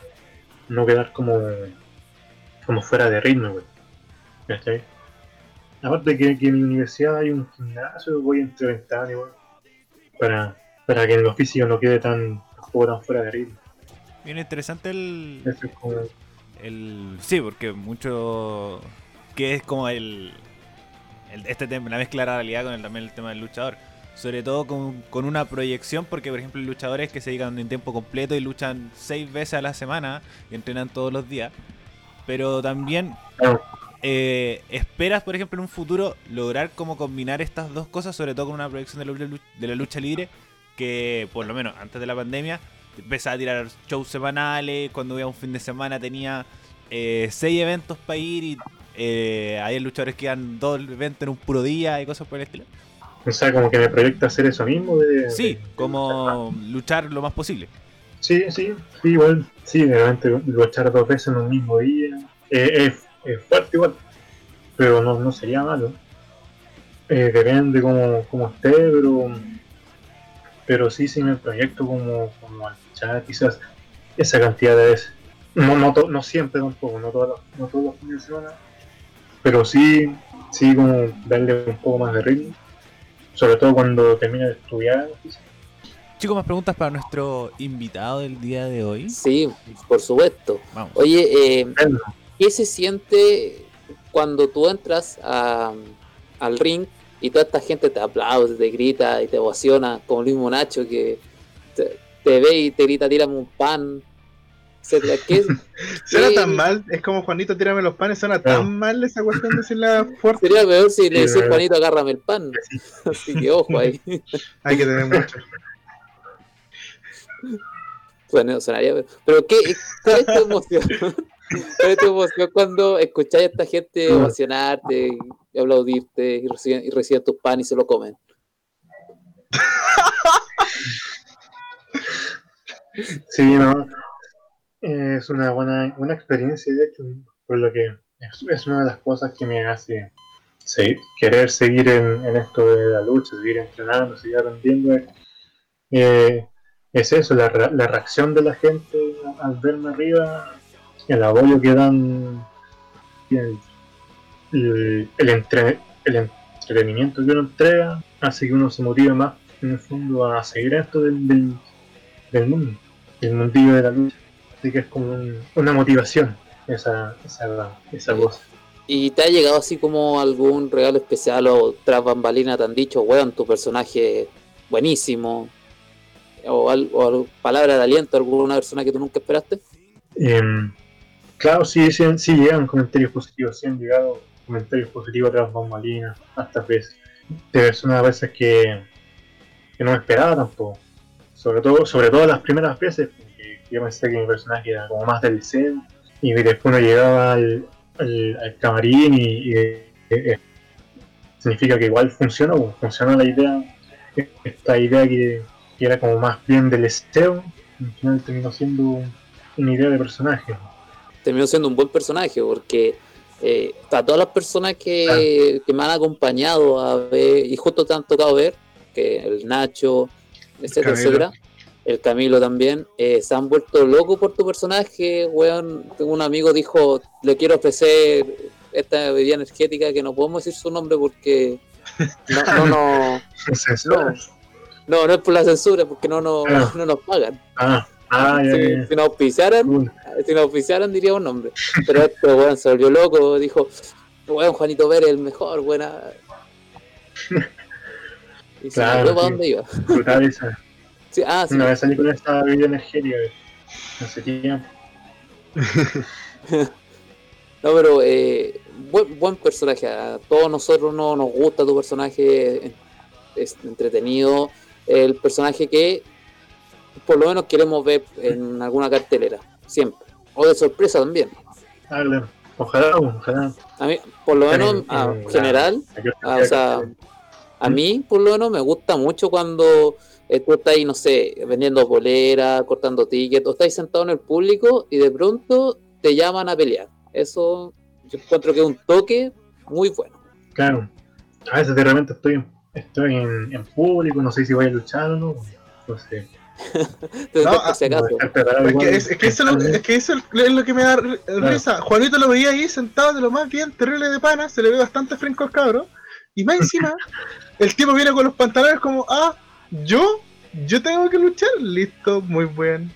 no quedar como como fuera de ritmo, güey. ¿Cachai? Aparte que, que en mi universidad hay un gimnasio, voy entre ventanas, igual, para, para que en lo físico no quede tan, tan fuera de ritmo. Bien interesante el, Eso es como, el sí, porque mucho que es como el, el- este tema, la mezcla de la realidad con el, también el tema del luchador. Sobre todo con, con una proyección, porque por ejemplo luchadores que se dedican en tiempo completo y luchan seis veces a la semana y entrenan todos los días. Pero también. Eh, esperas, por ejemplo, en un futuro lograr como combinar estas dos cosas, sobre todo con una proyección de la, lucha- de la lucha libre, que, por lo menos antes de la pandemia, empezaba a tirar shows semanales. Cuando iba un fin de semana tenía eh, seis eventos para ir y eh, hay luchadores que iban dos eventos en un puro día y cosas por el estilo. O sea, como que me proyecta hacer eso mismo. De, Sí, de- como luchar lo más posible. Sí, sí, sí, igual, sí, realmente luchar dos veces en un mismo día eh, es, es fuerte igual, pero no, no sería malo. Eh, depende como, como esté, pero pero sí, sí me proyecto como, como a luchar quizás esa cantidad de veces. No, no, to- no siempre tampoco, no todos, los, no todos los fines de semana, pero sí, sí como darle un poco más de ritmo, sobre todo cuando termine de estudiar. quizás. Chicos, más preguntas para nuestro invitado del día de hoy. Sí, por supuesto. Vamos. Oye, eh, ¿qué se siente cuando tú entras a- al ring y toda esta gente te aplaude, te grita y te emociona, como el mismo Nacho que te, te ve y te grita, tírame un pan, etcétera? ¿Qué, Suena qué- tan mal, es como Juanito, tírame los panes, suena Claro. tan mal esa cuestión de decirla fuerte. Sería peor si le decís. Juanito, agárrame el pan. Así que ojo ahí. Hay que tener mucho. Suena- sonaría peor. Pero ¿qué, ¿cuál es tu emoción? ¿Cuál es tu emoción cuando escucháis a esta gente ovacionarte, y aplaudirte y reciben, y reciben tus pan y se lo comen? Sí, no. Eh, Es una buena, buena experiencia, de hecho, por lo que es, una de las cosas que me hace seguir- querer seguir en, esto de la lucha, seguir entrenando, seguir aprendiendo. Eh, es eso, la reacción de la gente al verme arriba, el apoyo que dan, el, el, el entre- el entretenimiento que uno entrega, hace que uno se motive más, en el fondo, a seguir esto del, del, del mundo, del mundillo de la lucha. Así que es como un- una motivación esa, esa, esa voz. ¿Y te ha llegado así como algún regalo especial o tras bambalina te han dicho, weón, tu personaje buenísimo? O, al- o al- palabra de aliento a alguna persona que tú nunca esperaste? Em, claro, sí, sí, llegan comentarios positivos, sí han llegado comentarios positivos tras bambalinas, hasta veces, de personas a veces que, no me esperaba tampoco. Sobre todo, sobre todo las primeras veces, porque yo pensé que mi personaje era como más del liceo, y después uno llegaba al, camarín y, eh, significa que igual funcionó, pues, funcionó la idea, esta idea que, era como más bien del liceo, al final terminó siendo una idea de personaje. Terminó siendo un buen personaje porque eh, a todas las personas que, que me han acompañado a ver y justo te han tocado ver que el Nacho etcétera Camilo. etcétera el Camilo también eh, se han vuelto locos por tu personaje weón. Tengo un amigo dijo le quiero ofrecer esta bebida energética que no podemos decir su nombre porque no no no, no, no es por la censura porque no, no, Ah. no nos pagan Ah, ah, ya, si, ya, si nos auspiciaran ya. si nos oficiaran diría un nombre. Pero este weón se volvió loco, dijo, weón, Juanito Pérez el mejor, buena. Y se Claro, volvió para dónde iba. Brutal esa. Sí, ah, sí. Una vez salí con esta bebida energética hace tiempo. No, pero eh, buen, buen personaje. A todos nosotros no nos gusta tu personaje. Es entretenido. El personaje que por lo menos queremos ver en alguna cartelera. Siempre. O de sorpresa también. Ah, claro. Ojalá, ojalá. A mí, por lo menos, En- general, Ah, o sea, a mí, por lo menos, me gusta mucho cuando eh, tú estás ahí, no sé, vendiendo polera, cortando tickets, o estás sentado en el público y de pronto te llaman a pelear. Eso yo encuentro que es un toque muy bueno. Claro. A veces de repente estoy, estoy en, en público, no sé si voy a luchar o no. No sé. Entonces, No, si acaso. preparado Es que, es, es que eso, es lo- es que eso es lo que me da risa. Juanito lo veía ahí sentado de lo más bien, terrible de pana, se le ve bastante fresco al cabro. Y más encima, el tipo viene con los pantalones como, ah, yo, yo tengo que luchar, listo, muy bien.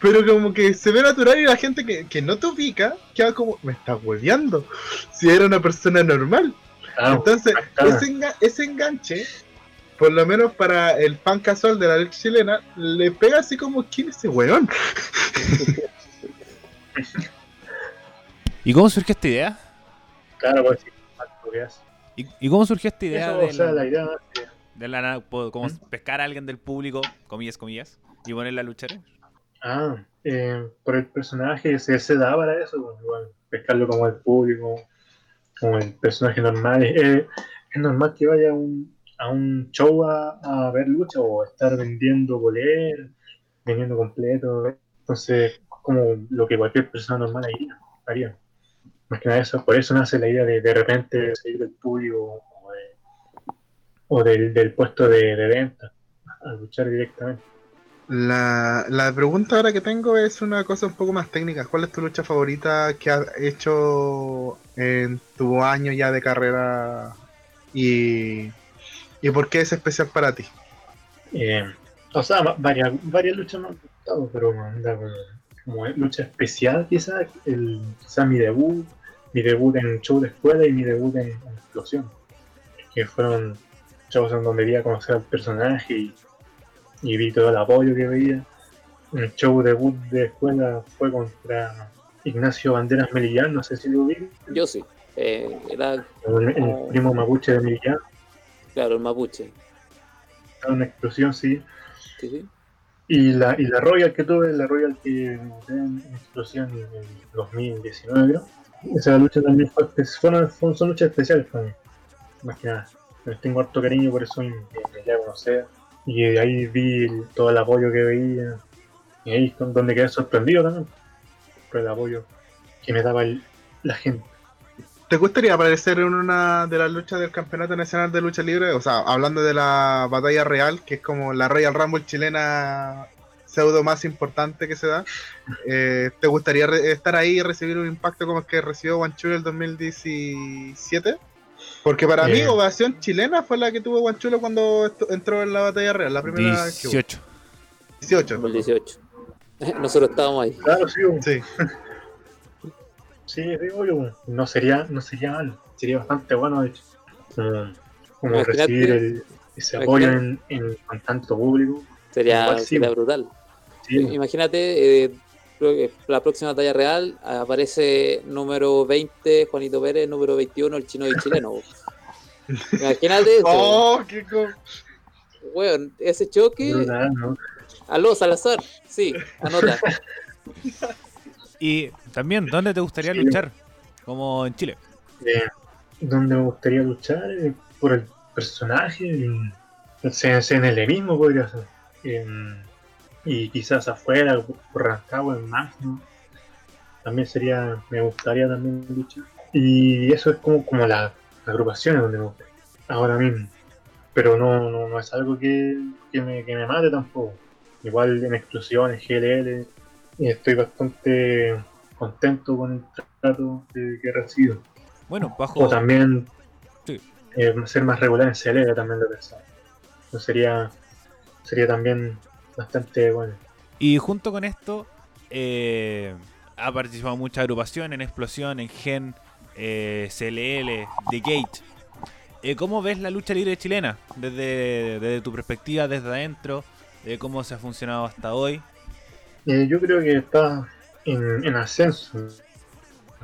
Pero como que se ve natural y la gente que, que no te ubica queda como, me estás hueveando. Si era una persona normal. Ah, Entonces, ah, ese enganche, por lo menos para el fan casual de la leche chilena, le pega así como, ¿quién es ese weón? ¿Y cómo surgió esta idea? claro, pues sí. ¿Y, y cómo surgió esta idea Eso, del- o sea, la idea De la como ¿Mm? pescar a alguien del público, comillas, comillas, y ponerla a luchar. Ah, eh, por el personaje se, se da para eso, pues, igual, pescarlo como el público, como el personaje normal. Es, es normal que vaya un, a un show a, ver lucha o estar vendiendo boleros, vendiendo completo. Entonces, como lo que cualquier persona normal haría. haría. Más que nada eso, por eso nace la idea de de repente seguir del público o, de- o del, del puesto de, de venta a luchar directamente. La, la pregunta ahora que tengo es una cosa un poco más técnica. ¿Cuál es tu lucha favorita que has hecho en tu año ya de carrera? ¿Y, y por qué es especial para ti? Eh, o sea, va- varias, varias luchas me han gustado, pero anda, como, como lucha especial quizás, el, quizás mi debut, mi debut en show de escuela y mi debut en, en explosión, que fueron shows en donde vi a conocer al personaje y, y vi todo el apoyo que veía. El show debut de escuela fue contra Ignacio Banderas Melillán, no sé si lo vi, Yo sí. Eh, era, el, el primo mapuche de Melillán, claro, el mapuche. en explosión, sí. Sí, sí. Y la, y la Royal que tuve, la Royal que en explosión en el 2019, creo. Esa lucha también fue, fueron, fueron- son luchas especiales para mí. Más que nada. Les tengo harto cariño, por eso me, me llegué a conocer. Y ahí vi el- todo el apoyo que veía. Y ahí es donde quedé sorprendido también. Por el apoyo que me daba el- la gente. ¿Te gustaría aparecer en una de las luchas del Campeonato Nacional de Lucha Libre? O sea, hablando de la batalla real, que es como la Royal Rumble chilena pseudo más importante que se da. eh, ¿Te gustaría estar ahí y recibir un impacto como el que recibió Guanchulo el 2017? Porque para mí, Eh. ovación chilena fue la que tuvo Guanchulo cuando entró en la batalla real, la primera vez que hubo. 18. 18. 2018. Nosotros estábamos ahí. Claro, sí, Sí. sí, digo yo, no sería, no sería malo. Sería bastante bueno, de hecho. Como, recibir el- ese apoyo en, en, con tanto público. Sería, brutal. Sí, Imagínate, eh, la próxima talla real aparece número 20 Juanito Pérez, número 21 el chino y chileno. bo. Imagínate eso. ¡Oh, qué co- Weón, ese choque. brutal, ¿no? Aló, Salazar. Sí, anota. Y también, ¿dónde te gustaría luchar? Como en Chile. Eh, donde me gustaría luchar eh, por el personaje, en, en CNL mismo podría ser. En- y quizás afuera, por Rancagua, en Magno. También sería, me gustaría también luchar. Y eso es como, como la, la agrupación donde me gusta. Ahora mismo. Pero no, no, no es algo que, que, me, que me mate tampoco. Igual en exclusiones, GLL, y estoy bastante contento con el trato que, que he recibido. Bueno, bajo. O también Sí. eh, ser más regular en CLL también lo pensaba. Eso sería, sería también bastante bueno. Y junto con esto, eh, ha participado en muchas agrupaciones, en Explosión, en Gen, eh, CLL, The Gate. Eh, ¿Cómo ves la lucha libre chilena? Desde, desde tu perspectiva, desde adentro, de cómo se ha funcionado hasta hoy. Yo creo que está en, en ascenso.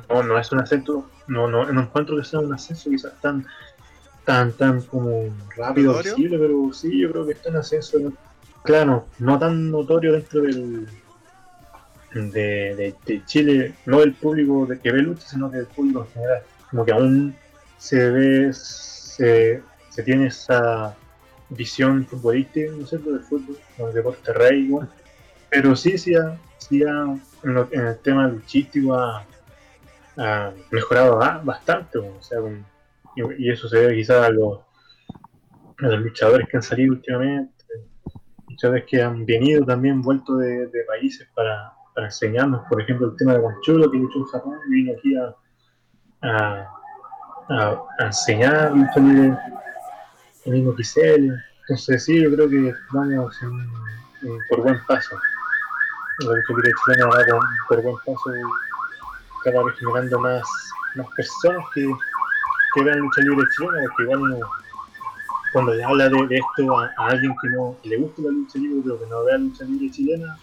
No, no es un ascenso, no, no, no encuentro que sea un ascenso quizás tan, tan, tan como rápido, visible, pero sí, yo creo que está en ascenso. Claro, no tan notorio dentro del de, de, de Chile, no del público de que ve lucha, sino del público en general. Como que aún se ve, se, se tiene esa visión futbolística, ¿no del fútbol, como el deporte rey, igual. Pero sí, sí, ha- sí ha- en, lo- en el tema luchístico ha, mejorado ba- bastante, o sea, y, eso se debe quizás a los, a los luchadores que han salido últimamente, luchadores que han venido también vuelto de, países para, para enseñarnos, por ejemplo, el tema de Guanchulo, que luchó en Japón vino aquí a, a, a- a enseñar el mismo Giselle. Entonces sí, yo creo que vamos por buen paso. La libre chilena va por buen paso cada vez generando más, más personas que, que vean lucha libre chilena, porque igual uno, cuando le habla de, de esto a, alguien que no le gusta la lucha libre, pero que no vea lucha libre chilena,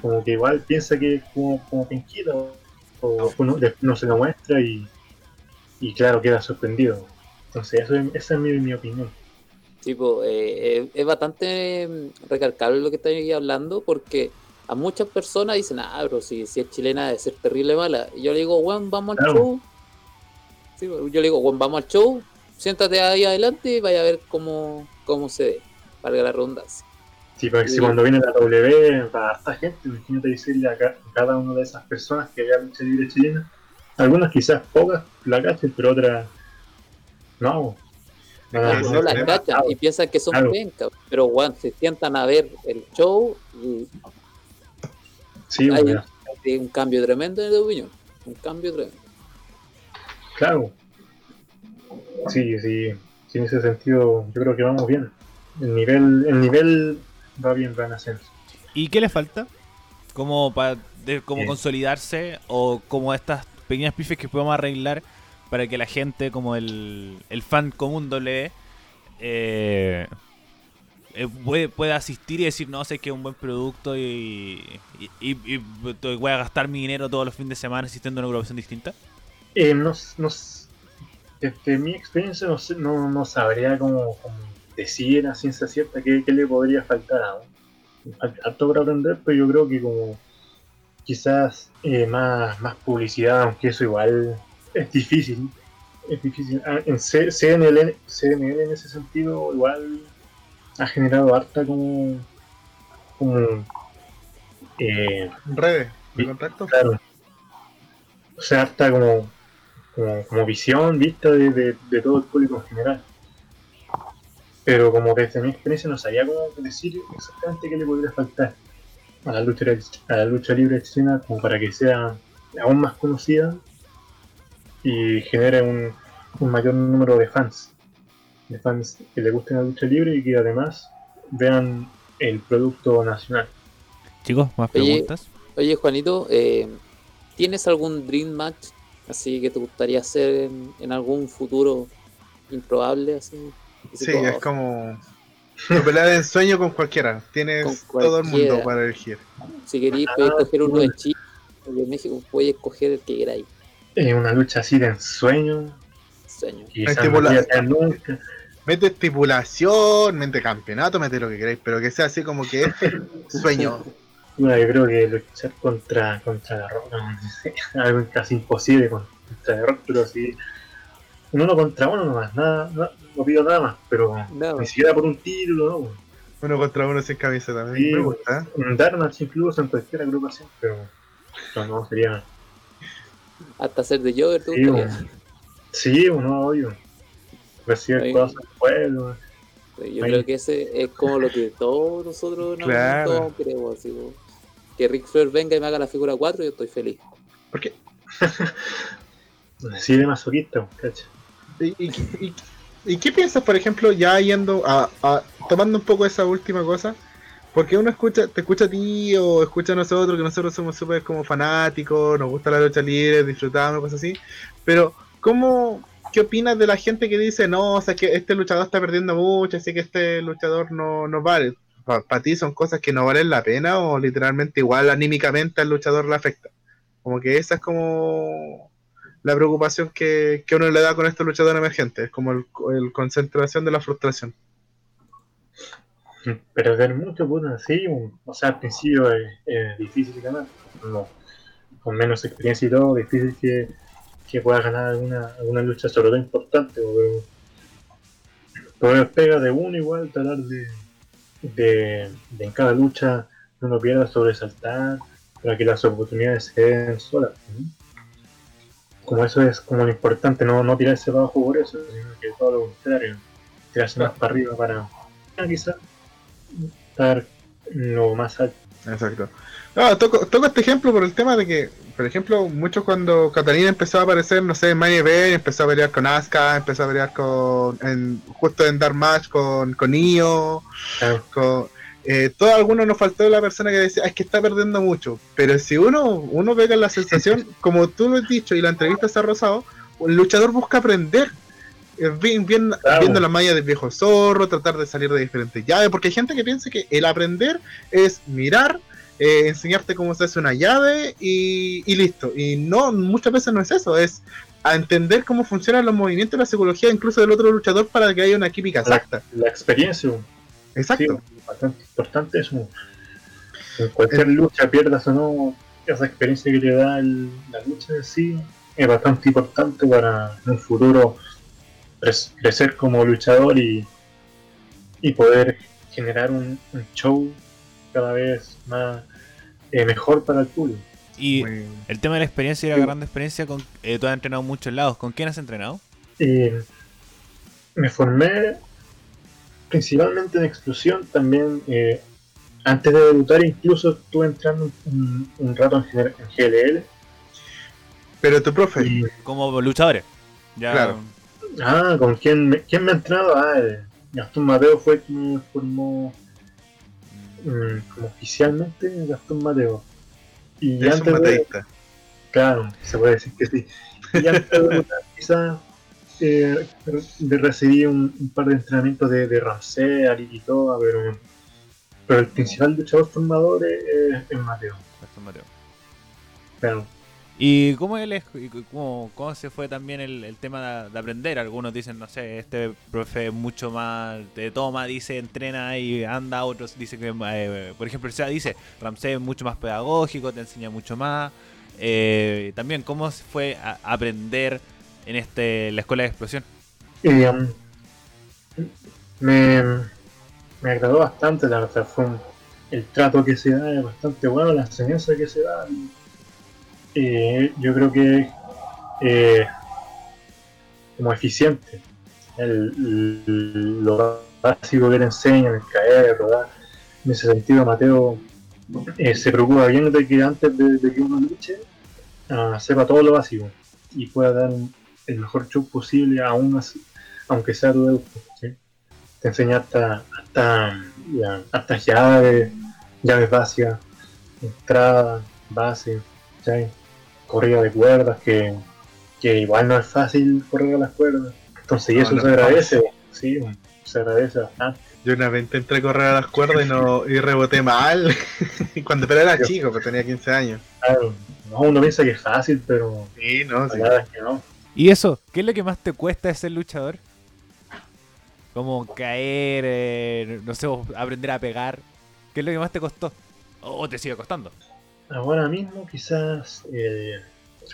como que igual piensa que es como, como penquita, o, o uno, no se lo muestra y, y claro, queda sorprendido. Entonces, eso es- esa es mi, mi opinión. Tipo, eh, eh, es bastante mm, recalcable lo que estáis hablando porque a muchas personas dicen, ah, pero si, si es chilena debe ser terrible mala. Y yo le digo, weón, vamos al show. Sí, yo le digo, weón, vamos al show, siéntate ahí adelante y vaya a ver cómo, cómo se ve, valga la redundancia. Sí, porque si Sí. cuando viene la W para harta gente, imagínate decirle a ca- cada una de esas personas que vea lucha libre chilena. Algunas quizás pocas la cachen, pero otras no. Nada, no ese la es el tema. cachan y piensan que son Claro. pencas, pero weón, se sientan a ver el show y sí, hay, bueno, hay un cambio tremendo de opinión. Un cambio tremendo. claro. Sí, sí, sí, en ese sentido yo creo que vamos bien. El nivel, el nivel va bien, va en ascenso. ¿Y qué le falta? ¿Cómo, para cómo Bien. consolidarse o como estas pequeñas pifes que podemos arreglar para que la gente, como el, el fan común W, eh, eh, puede- pueda asistir y decir, no sé que es un buen producto y, y, voy a gastar mi dinero todos los fines de semana asistiendo a una agrupación distinta? Eh, no, no, desde mi experiencia no, no, no sabría cómo, cómo decir a ciencia cierta qué, qué le podría faltar a harto por aprender, pero yo creo que como quizás eh, más, más publicidad, aunque eso igual es difícil. Es difícil. Ah, En C- CNL, CNL en ese sentido igual ha generado harta como, como eh, Redes de contacto. Claro. O sea, harta como, como, como visión vista de, de- de todo el público en general. Pero como desde mi experiencia no sabía cómo decir exactamente qué le podría faltar a la lucha, a la lucha libre chilena como para que sea aún más conocida y genere un, un mayor número de fans. De fans que le gusten la lucha libre y que además vean el producto nacional. Chicos, más preguntas. Oye, Juanito, eh, ¿tienes algún Dream Match así que te gustaría hacer en, en algún futuro improbable? Así? Así Sí, como- es como pelea de ensueño con cualquiera. Tienes Con todo el mundo para elegir. Si queréis, puedes Ah, coger uno de. Chile o de México, puedes coger el que queráis. Eh, una lucha así de ensueño, Nunca. Mete estipulación, mete campeonato, mete lo que queráis, pero que sea así como que este sueño. Bueno, yo creo que luchar contra, contra la roca sé, algo casi imposible contra la roca, pero un uno contra uno nomás, nada, no, no pido nada más, pero Nada. ni siquiera por un título, ¿no? Uno contra uno sin camisa también. Sí, Me gusta. ¿eh? Un Darkmatch incluso en cualquier agrupación, pero no, no sería. Hasta hacer de Joker, ¿te Sí. Sí, uno obvio. Recibir Ahí. cosas del pueblo. Yo Ahí. creo que ese es como lo que todos nosotros en algún Claro. queremos. así como, que Rick Flair venga y me haga la figura 4 yo estoy feliz. ¿Por qué? Así de masoquista. ¿Y, y, y- y qué piensas, por ejemplo, ya yendo a, a- tomando un poco esa última cosa? Porque uno escucha, te escucha a ti o escucha a nosotros, que nosotros somos súper como fanáticos, nos gusta la lucha libre, disfrutamos, cosas así. Pero, ¿cómo, qué opinas de la gente que dice, no, o sea, que este luchador está perdiendo mucho, así que este luchador no, no vale? ¿Para ti son cosas que no valen la pena o literalmente igual anímicamente al luchador le afecta? Como que esa es como la preocupación que, que uno le da con estos luchadores emergentes, como el, concentración de la frustración. Perder mucho, puta, sí. O sea, al principio es, es difícil ganar. No, con menos experiencia y todo, difícil que, que puedas ganar alguna, alguna lucha, sobre todo importante. Pero, pero pega de uno igual, tratar de, de, de en cada lucha no lo pierda sobresaltar para que las oportunidades se den solas. Como eso es como lo importante, no, no tirarse para abajo por eso, sino que todo lo contrario, tirarse más para arriba para ah, quizás estar lo más alto. Exacto. No, toco, toco este ejemplo por el tema de que, por ejemplo, muchos cuando Catalina empezó a aparecer, no sé, en Money Event, empezó a pelear con Asuka, empezó a pelear con, en, justo en Dark Match con, con Io, Claro, con, eh, todo alguno nos faltó la persona que decía, "Ah, es que está perdiendo mucho. Pero si uno, uno pega la sensación, como tú lo has dicho y la entrevista se ha rozado, el luchador busca aprender. Eh, bien- bien- Claro. Viendo la malla del viejo zorro, tratar de salir de diferentes llaves, porque hay gente que piensa que el aprender es mirar, eh, enseñarte cómo se hace una llave y, y listo. Y no, muchas veces no es eso, es a entender cómo funcionan los movimientos y la psicología incluso del otro luchador para que haya una química exacta. La experiencia, Exacto. sí, bastante importante eso. En cualquier lucha, pierdas o no, esa experiencia que te da el- la lucha en sí es bastante importante para en un futuro cre- crecer como luchador y, y poder generar un, un show cada vez más eh, mejor para el público. Y el tema de la experiencia y la Sí. gran experiencia, con, eh, tú has entrenado en muchos lados. ¿Con quién has entrenado? Eh, me formé principalmente en explosión, también eh, antes de debutar incluso estuve entrando un, un rato en, GL en GLL. Pero tu profe, Y, Como luchadores. Ya, Claro. ah, ¿con quién me, quién me ha entrado? Ah, eh, Gastón Mateo fue quien me formó mm, como oficialmente Gastón Mateo. Y un antes de, mateísta. Claro, se puede decir que sí. Y antes de quizás eh, de recibir un, un par de entrenamientos de, de Ramsey, y todo, pero, pero el principal luchador formador es, es- es Mateo. Gastón Mateo. Claro. ¿Y cómo, él es, cómo, cómo se fue también el, tema de, de aprender? Algunos dicen, no sé, este profe es mucho más de toma, dice, entrena y anda. Otros dicen que, eh, por ejemplo, dice, Ramsey es mucho más pedagógico, te enseña mucho más. Eh, también, ¿cómo se fue a aprender en este la escuela de explosión? Um, me, me agradó bastante, la verdad. El trato que se da es bastante bueno, la enseñanza que se da. Eh, yo creo que eh, como eficiente. El, lo básico que le enseñan, el caer, rodar. En ese sentido, Mateo eh, se preocupa bien de que antes de, de que uno luche, ah, sepa todo lo básico y pueda dar el mejor show posible, aún así, aunque sea tu debut, ¿sí? Te enseña hasta, hasta, llaves, llaves básicas, entrada, base. Corrida de cuerdas, que, que igual no es fácil correr a las cuerdas. Entonces, y No, eso no se agradece, sí, se agradece bastante. Yo una vez intenté correr a las cuerdas y, no, y reboté mal. Cuando pero era chico, pues tenía 15 años. Claro, no, uno piensa que es fácil, pero Sí, no, sí. es que no. ¿Y eso? ¿Qué es lo que más te cuesta de ser luchador? Como caer, eh, no sé, aprender a pegar. ¿Qué es lo que más te costó? ¿O te sigue costando? Ahora mismo quizás eh,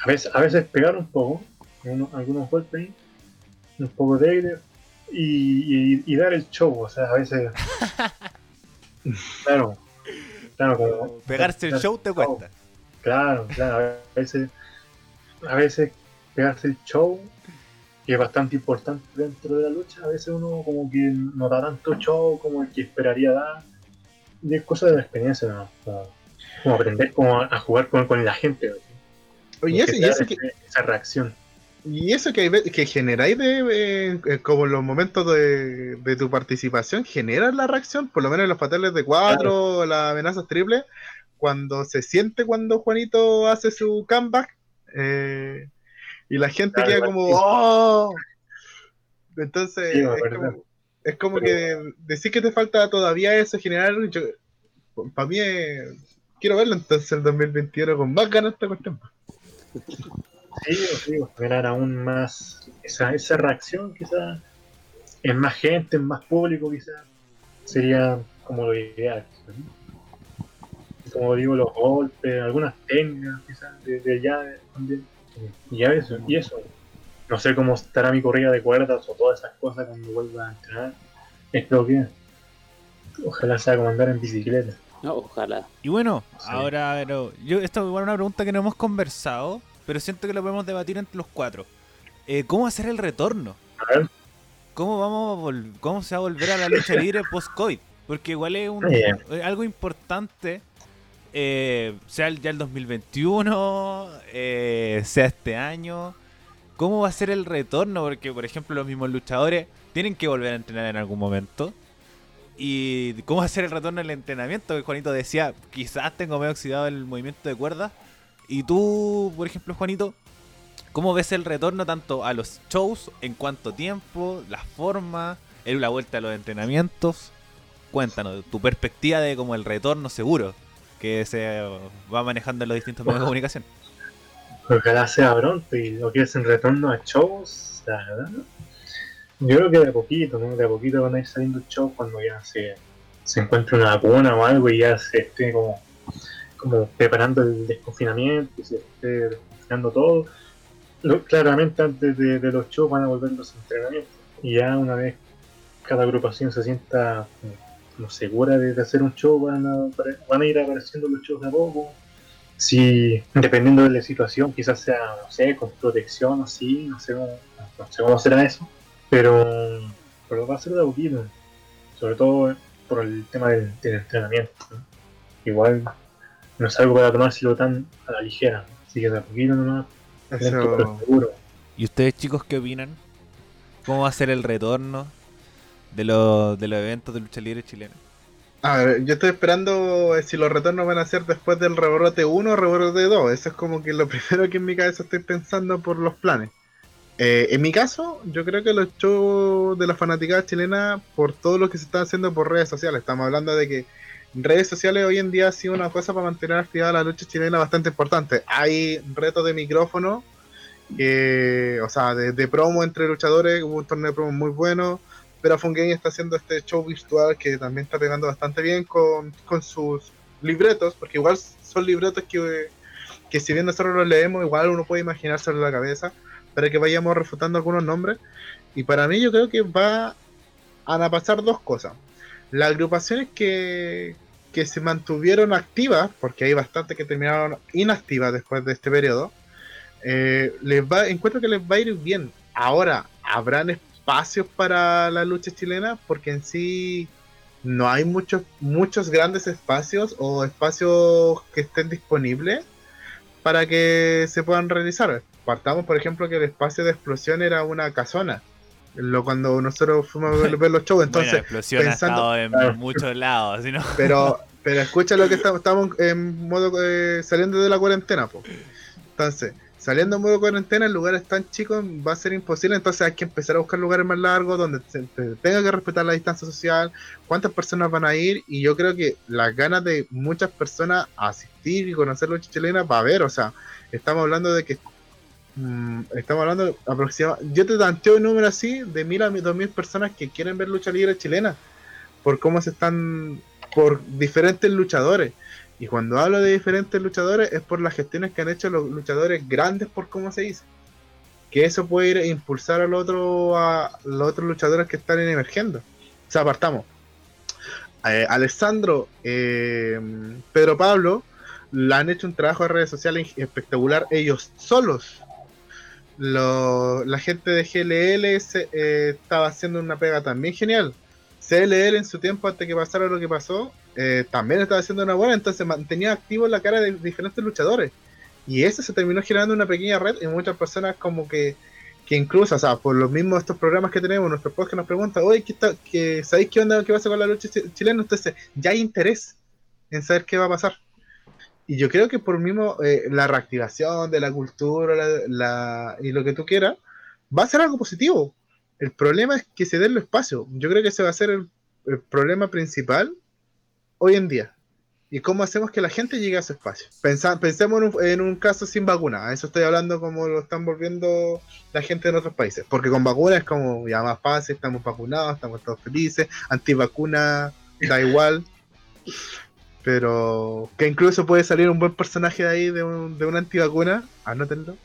a, veces, a veces pegar un poco, uno- algunos golpes ahí, un poco de aire y, y- y dar el show, o sea, a veces... claro, claro, como- Pegarse el show te cuesta. Claro, claro, a veces, a veces pegarse el show, que es bastante importante dentro de la lucha, a veces uno como que no da tanto show como el que esperaría dar, y es cosa de la experiencia, ¿no? Como aprender como a jugar con, con la gente, y eso que, esa reacción. y eso que, generáis de, eh, como los momentos de, de tu participación, generas la reacción, por lo menos en los papeles de cuatro, las amenazas triples, cuando se siente cuando Juanito hace su comeback, eh, y la gente Claro, queda como. ¡oh! Entonces, Sí, es, como, es como Pero- que decir que te falta todavía eso, generar, para mí es- quiero verlo entonces el 2021 con más ganas esta cuestión. Sí, generar aún más esa, esa reacción quizás en más gente, en más público quizás, sería como lo ideal. Como digo, los golpes, algunas técnicas quizás de, de. Y eso, y eso. No sé cómo estará mi corrida de cuerdas o todas esas cosas cuando vuelva a entrenar. Espero que ojalá sea como andar en bicicleta. No, ojalá. Y bueno, Sí. ahora, pero, yo, esto es igual una pregunta que no hemos conversado, pero siento que lo podemos debatir entre los cuatro. Eh, ¿Cómo hacer el retorno? A ver, ¿Cómo vamos a vol- cómo se va a volver a la lucha libre post-COVID? Porque igual es un, algo importante, eh, sea el- ya el 2021, eh, sea este año. ¿Cómo va a ser el retorno? Porque, por ejemplo, los mismos luchadores tienen que volver a entrenar en algún momento. ¿Y cómo ser el retorno del entrenamiento? Que Juanito decía, quizás tengo medio oxidado el movimiento de cuerdas. Y tú, por ejemplo, Juanito, ¿cómo ves el retorno tanto a los shows, en cuánto tiempo, las formas, el- la vuelta a los entrenamientos? Cuéntanos, tu perspectiva de como el retorno seguro. que se va manejando en los distintos medios de comunicación. Ojalá sea pronto y lo que es en retorno a shows, verdad. Yo creo que de a poquito, ¿no? De a poquito van a ir saliendo shows cuando ya se, encuentre una vacuna o algo y ya se esté como, como preparando el desconfinamiento y se esté desconfinando todo. Claramente antes de, los shows van a volver los entrenamientos. Y ya una vez cada agrupación se sienta como, segura de, hacer un show, van a, van a ir apareciendo los shows de a poco. Si, dependiendo de la situación, quizás sea, no sé, con protección o así, no sé no sé cómo será eso. Pero, pero va a ser de a poquito. Sobre todo por el tema del, del entrenamiento. ¿no? Igual no es algo para tomárselo tan a la ligera. Así que de a poquito nomás, lento pero Eso. seguro. ¿Y ustedes chicos qué opinan? ¿Cómo va a ser el retorno de los, de los eventos de lucha libre chilena? A ver, yo estoy esperando eh, si los retornos van a ser después del rebrote 1 o rebrote 2. Eso es como que lo primero que en mi cabeza estoy pensando por los planes. Eh, en mi caso, yo creo que los shows de la fanaticada chilena, por todo lo que se está haciendo por redes sociales, estamos hablando de que redes sociales hoy en día ha sido una cosa para mantener activada la lucha chilena bastante importante. Hay retos de micrófono, que, o sea, de, promo entre luchadores, hubo un torneo de promo muy bueno. Pero Game está haciendo este show virtual que también está pegando bastante bien con, con sus libretos, porque igual son libretos que, que si bien nosotros los leemos, igual uno puede imaginárselo en la cabeza, para que vayamos refutando algunos nombres. Y para mí yo creo que va a pasar dos cosas. Las agrupaciones que, que se mantuvieron activas, porque hay bastantes que terminaron inactivas después de este periodo, eh, les va, encuentro que les va a ir bien. Ahora, ¿habrán espacios para la lucha chilena? Porque en sí no hay muchos, muchos grandes espacios o espacios que estén disponibles para que se puedan realizar. Partamos, por ejemplo, que el espacio de explosión era una casona. Lo, cuando nosotros fuimos a ver, los shows, entonces, bueno, la explosión pensando- ha estado en muchos lados, pero, pero escucha lo que estamos, estamos en modo eh, saliendo de la cuarentena, po. Entonces, saliendo en modo cuarentena en lugares tan chicos va a ser imposible, entonces hay que empezar a buscar lugares más largos donde se, se tenga que respetar la distancia social, cuántas personas van a ir, y yo creo que las ganas de muchas personas a asistir y conocer lucha chilena va a haber, o sea, estamos hablando de que mm, estamos hablando aproximadamente, yo te tanteo un número así de mil a dos mil personas que quieren ver lucha libre chilena, por cómo se están, por diferentes luchadores. Y cuando hablo de diferentes luchadores es por las gestiones que han hecho los luchadores grandes por cómo se dice. Que eso puede ir a impulsar al otro, a los otros luchadores que están emergiendo. O sea, apartamos. Eh, Alessandro, eh, Pedro Pablo, la han hecho un trabajo de redes sociales espectacular ellos solos. Lo- la gente de GLL se- eh, estaba haciendo una pega también genial. CLL en su tiempo antes que pasara lo que pasó, eh, también estaba haciendo una buena, entonces mantenía activo la cara de diferentes luchadores. Y eso se terminó generando una pequeña red y muchas personas como que, que incluso, o sea, por los mismos estos programas que tenemos, nuestros podcasts nos preguntan, oye, ¿qué está, qué, ¿sabéis qué onda, qué pasa con la lucha chi- chilena? Entonces ya hay interés en saber qué va a pasar. Y yo creo que por mismo eh, la reactivación de la cultura y lo que tú quieras, va a ser algo positivo. El problema es que se den los espacios. Yo creo que ese va a ser el, problema principal hoy en día. ¿Y cómo hacemos que la gente llegue a ese espacio? Pensa- pensemos en un, caso sin vacuna. Eso estoy hablando como lo están volviendo la gente en otros países. Porque con vacuna es como ya más fácil, estamos vacunados, estamos todos felices. Antivacuna, da igual. Pero que incluso puede salir un buen personaje de ahí de, un, de una antivacuna. Anótenlo.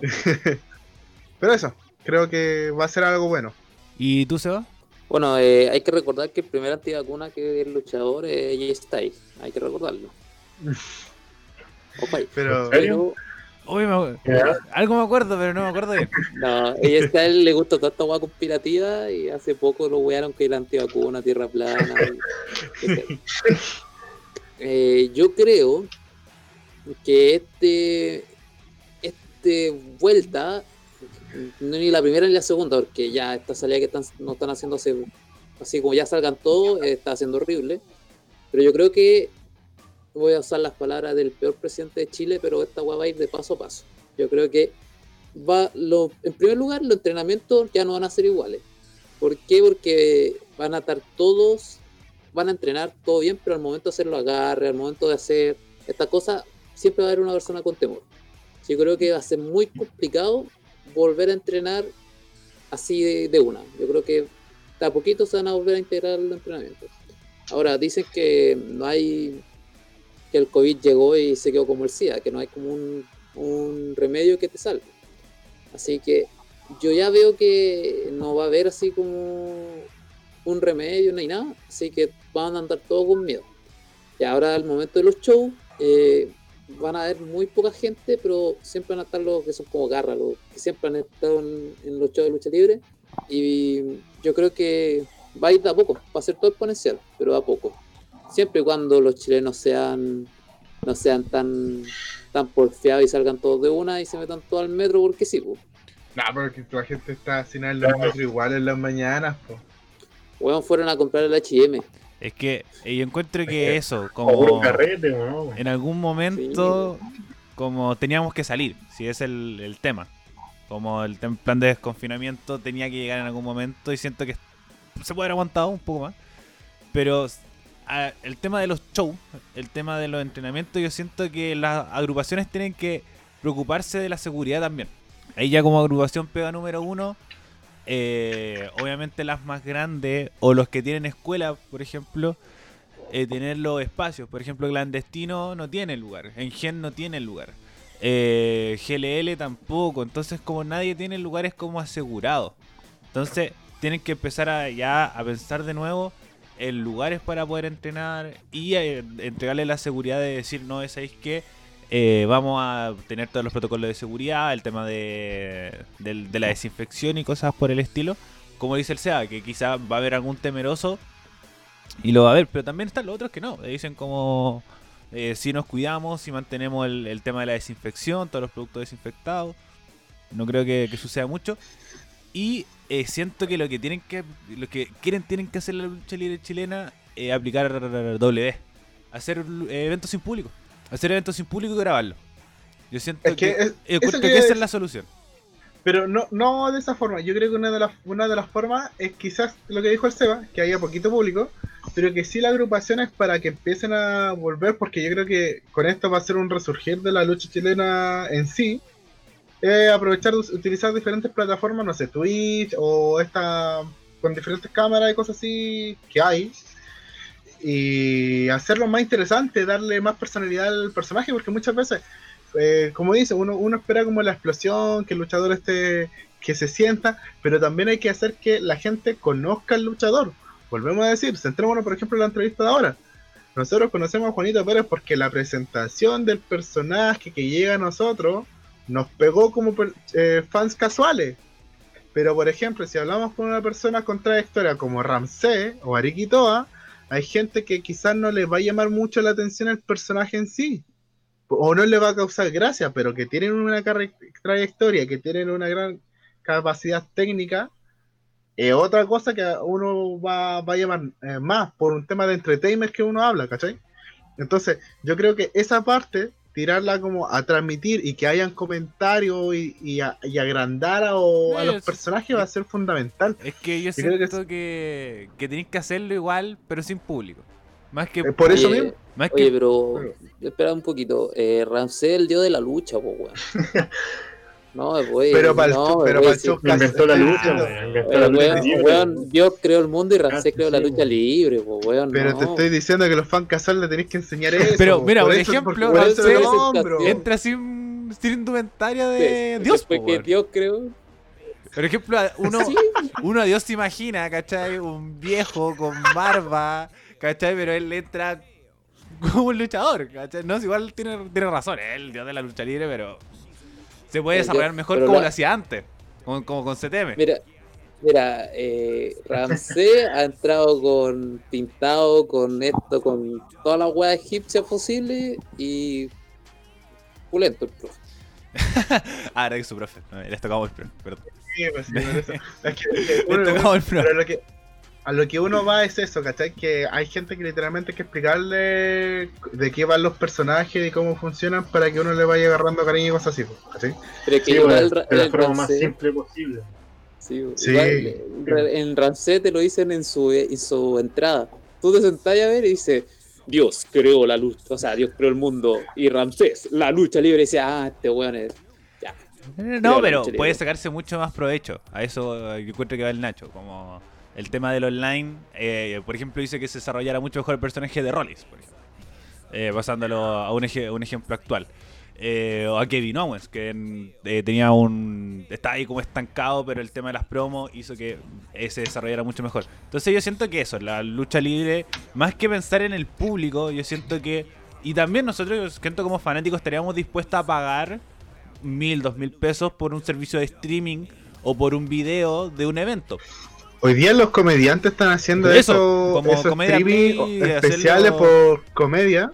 Pero eso, creo que va a ser algo bueno. ¿Y tú, Seba? Bueno, eh, hay que recordar que el primer antivacuna que el luchador es Jay Styles. Hay que recordarlo. Pero algo me acuerdo, pero no me acuerdo bien. no, a Jay Styles le gusta toda esta hueá conspirativa y hace poco lo wearon que era antivacuna, tierra plana. y- Eh, yo creo que este este vuelta ni la primera ni la segunda porque ya esta salida que están, no están haciendo así como ya salgan todos eh, está haciendo horrible. Pero yo creo que voy a usar las palabras del peor presidente de Chile pero esta hueá va a ir de paso a paso. Yo creo que va lo, en primer lugar los entrenamientos ya no van a ser iguales. ¿por qué? porque van a estar todos van a entrenar todo bien, pero al momento de hacer los agarres, al momento de hacer esta cosa, siempre va a haber una persona con temor. Yo creo que va a ser muy complicado volver a entrenar así de, una. Yo creo que de a poquito se van a volver a integrar los entrenamientos. Ahora, dicen que no hay que el COVID llegó y se quedó como el SIDA, que no hay como un, un remedio que te salve. Así que yo ya veo que no va a haber así como un remedio, ni nada, así que van a andar todos con miedo. Y ahora al momento de los shows, eh, van a haber muy poca gente, pero siempre van a estar los que son como garras, los que siempre han estado en, los shows de lucha libre. Y yo creo que va a ir de a poco, va a ser todo exponencial, pero a poco. Siempre y cuando los chilenos sean no sean tan tan porfiados y salgan todos de una y se metan todos al metro porque sí, pues. Nah, porque la gente está sin en los metros igual en las mañanas, po. Weón, fueron a comprar el HM. Es que eh, yo encuentro que que- eso, Como un como carrete, ¿no? en algún momento, como teníamos que salir, si es el, el tema. Como el plan de desconfinamiento tenía que llegar en algún momento y siento que se puede haber aguantado un poco más. Pero a- el tema de los shows, el tema de los entrenamientos, yo siento que las agrupaciones tienen que preocuparse de la seguridad también. Ahí ya como agrupación pega número uno, eh, obviamente las más grandes o los que tienen escuela, por ejemplo, eh, tener los espacios. Por ejemplo, Clandestino no tiene lugar, en Gen no tiene lugar, eh, GLL tampoco. Entonces, como nadie tiene lugares como asegurados, entonces tienen que empezar a, ya a pensar de nuevo en lugares para poder entrenar y eh, entregarle la seguridad de decir, no, ¿sabéis que vamos a tener todos los protocolos de seguridad, el tema de, la desinfección y cosas por el estilo. Como dice el SEA, que quizá va a haber algún temeroso y lo va a ver, pero también están los otros que no. Dicen como eh, si nos cuidamos, si mantenemos el, tema de la desinfección, todos los productos desinfectados. No creo que, suceda mucho. Y eh, siento que lo que tienen que lo que quieren tienen que hacer la lucha libre chilena es aplicar W. Hacer eh, eventos sin público. Hacer eventos sin público y grabarlo. Yo siento Es que que, es- eh, que- que esa es la solución. Pero no, no de esa forma. Yo creo que una de las una de las formas es quizás lo que dijo el Seba, que haya poquito público, pero que sí la agrupación es para que empiecen a volver, porque yo creo que con esto va a ser un resurgir de la lucha chilena en sí. Eh, aprovechar utilizar diferentes plataformas, no sé, Twitch o esta con diferentes cámaras y cosas así que hay. Y hacerlo más interesante, darle más personalidad al personaje, porque muchas veces eh, como dice, uno, uno espera como la explosión, que el luchador esté, que se sienta, pero también hay que hacer que la gente conozca al luchador. Volvemos a decir, centrémonos por ejemplo en la entrevista de ahora. Nosotros conocemos a Juanito Pérez porque la presentación del personaje que llega a nosotros nos pegó como eh, fans casuales. Pero por ejemplo, si hablamos con una persona con trayectoria como Ramsey o Ariquitoa, hay gente que quizás no les va a llamar mucho la atención el personaje en sí o no le va a causar gracia, pero que tienen una trayectoria, que tienen una gran capacidad técnica, es otra cosa que uno va, va a llamar eh, más por un tema de entertainment que uno habla, ¿cachai? Entonces, yo creo que esa parte, tirarla como a transmitir y que hayan comentarios y, y, a- y agrandar a, o- a Sí, los es- personajes va a ser fundamental. Es que yo Yo creo que siento que, que tenéis que hacerlo igual, pero sin público. Más que, Eh, por eso Oye, mismo, más Oye, que pero espera un poquito. Eh, Ramsey el dios de la lucha, po, weón. No, pues. pero para el, no, chu- pero para el sí. Inventó la lucha, weón, lucha weón, Dios creó el mundo y Ah, creó la sí, lucha libre, po, weón. Pero no. te estoy diciendo que los fans casuales le tenéis que enseñar eso. Pero, mira, por ejemplo, el campeón. entra sin, sin indumentaria de Pues, Dios. po, que. Dios creó. Por ejemplo, uno, Sí, uno a Dios se imagina, ¿cachai? Un viejo con barba, ¿cachai? Pero él entra como un luchador, ¿cachai? No, igual tiene, tiene razón, es el dios de la lucha libre, pero se puede desarrollar mejor como la- lo hacía antes, como, como con CTM. Mira, mira, eh, Ramsey ha entrado con pintado, con esto, con todas las weas egipcias posibles y pulento el profe. Ah, era que su profe, no, les tocamos el profe, perdón. Sí, pues, sí, por eso. Es que- es que Les tocamos el profe. pero lo que, a lo que uno va es eso, ¿cachai? Que hay gente que literalmente hay que explicarle de qué van los personajes y cómo funcionan para que uno le vaya agarrando cariño y cosas así, pues, ¿cachai? Pero es que Sí, igual de la forma más simple posible. sí, Sí. igual, en Ra- en Ramsey te lo dicen en su, en su entrada. tú te sentás a ver y dices, Dios creó la lucha, o sea, Dios creó el mundo y Ramsés, la lucha libre, y dice, ah, este weón es. Ya. Eh, No, pero puede sacarse mucho más provecho. A eso yo encuentro que va el Nacho. Como el tema del online, eh, por ejemplo, dice que se desarrollara mucho mejor el personaje de Rollins, por ejemplo. Eh, pasándolo a un, eje- un ejemplo actual. Eh, o a Kevin Owens, que eh, tenía un. Estaba ahí como estancado, pero el tema de las promos hizo que eh, se desarrollara mucho mejor. Entonces, yo siento que eso, la lucha libre, más que pensar en el público, yo siento que. Y también nosotros, yo siento como fanáticos, estaríamos dispuestos a pagar mil, dos mil pesos por un servicio de streaming o por un video de un evento. Hoy día los comediantes están haciendo Eso, eso, como esos comedia play, especiales hacerlo- por comedia.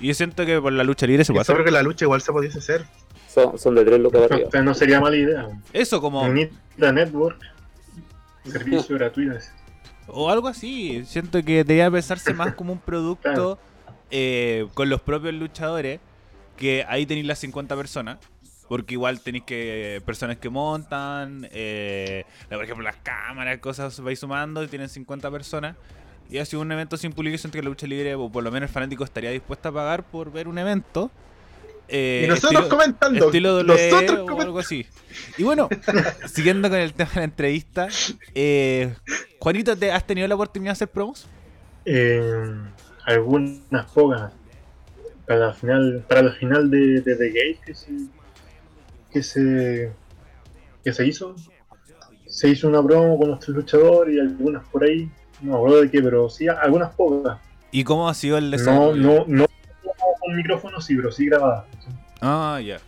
Y yo siento que por la lucha libre se puede hacer. que la lucha igual se pudiese hacer. Son, son de tres lucas arriba. Entonces no sería mala idea. Eso como... Unita Network, servicio gratuito. O algo así. Siento que debería pensarse más como un producto eh, con los propios luchadores. Que ahí tenéis las 50 personas. Porque igual tenéis que personas que montan. eh, por ejemplo, las cámaras, cosas vais sumando y tienen 50 personas. Y ha sido un evento sin Siento que la lucha libre, o por lo menos el fanático, estaría dispuesto a pagar por ver un evento. eh, y nosotros estilo- comentando. Estilo WWE nosotros o comentando. algo así. Y bueno, siguiendo con el tema de la entrevista, eh, Juanito, ¿te has tenido la oportunidad de hacer promos? Eh, algunas pocas. Para la final, para la final de, de The Gate que se, que se que se hizo. Se hizo una promo con nuestro luchador y algunas por ahí. No me acuerdo de qué, pero sí, algunas pocas. ¿Y cómo ha sido el No, desarrollo? no, no con micrófono, sí, pero sí grabadas. Ah, ya.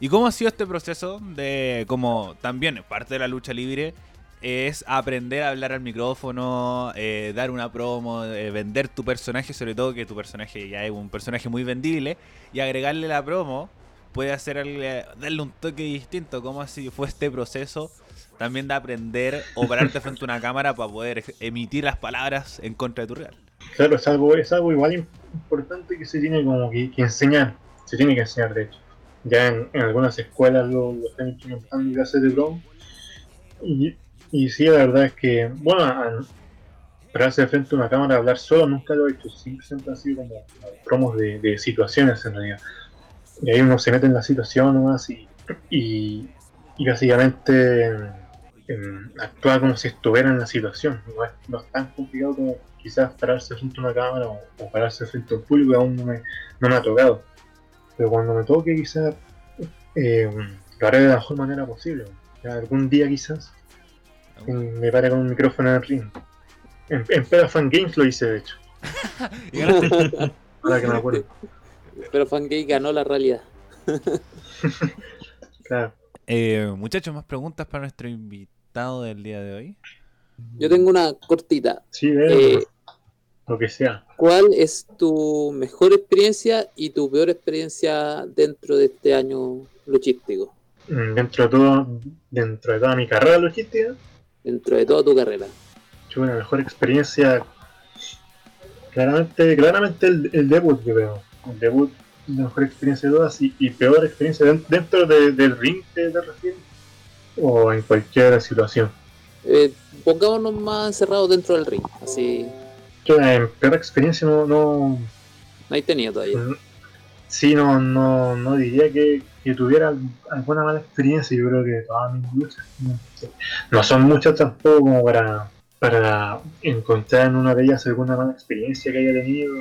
¿Y cómo ha sido este proceso de, como también parte de la lucha libre, es aprender a hablar al micrófono, eh, dar una promo, eh, vender tu personaje, sobre todo que tu personaje ya es un personaje muy vendible, y agregarle la promo puede hacerle, darle un toque distinto. ¿Cómo así fue este proceso? También de aprender o pararte frente a una cámara para poder emitir las palabras en contra de tu rival. Claro, es algo, es algo igual im- importante que se tiene como que, enseñar. Se tiene que enseñar, de hecho. Ya en, algunas escuelas lo, lo están implementando clases de promo. Y, y sí, la verdad es que, bueno, a- pararse frente a una cámara, hablar solo, nunca lo he hecho. Siempre, siempre han sido como promos de situaciones en realidad. Y ahí uno se mete en la situación nomás y, y, y básicamente em, actúa como si estuviera en la situación. No es, no es tan complicado como quizás pararse frente a una cámara o, o pararse frente a un público aún no me, no me ha tocado. Pero cuando me toque quizás eh, lo haré de la mejor manera posible. Ya algún día quizás me pare con un micrófono en el ring. En, en Pera Fan Games lo hice de hecho. Ahora que me acuerdo. Pero Fangate ganó la realidad. Claro. Eh, muchachos, más preguntas para nuestro invitado del día de hoy. Yo tengo una cortita. Sí, de Eh, lo que sea. ¿Cuál es tu mejor experiencia y tu peor experiencia dentro de este año luchístico? Mm, Dentro de todo, dentro de toda mi carrera logística, Dentro de toda tu carrera. tuve una mejor experiencia. Claramente, claramente el, el debut, yo creo. El debut, la mejor experiencia de todas y, y peor experiencia den- dentro de- del ring que te refieres o en cualquier situación. Eh, pongámonos más encerrados dentro del ring. Así Yo en peor experiencia no, no, no hay tenido todavía. Mm, Sí, no, no, no diría que, que tuviera alguna mala experiencia. Yo creo que todas mis luchas no, no son muchas tampoco como para, para encontrar en una de ellas alguna mala experiencia que haya tenido.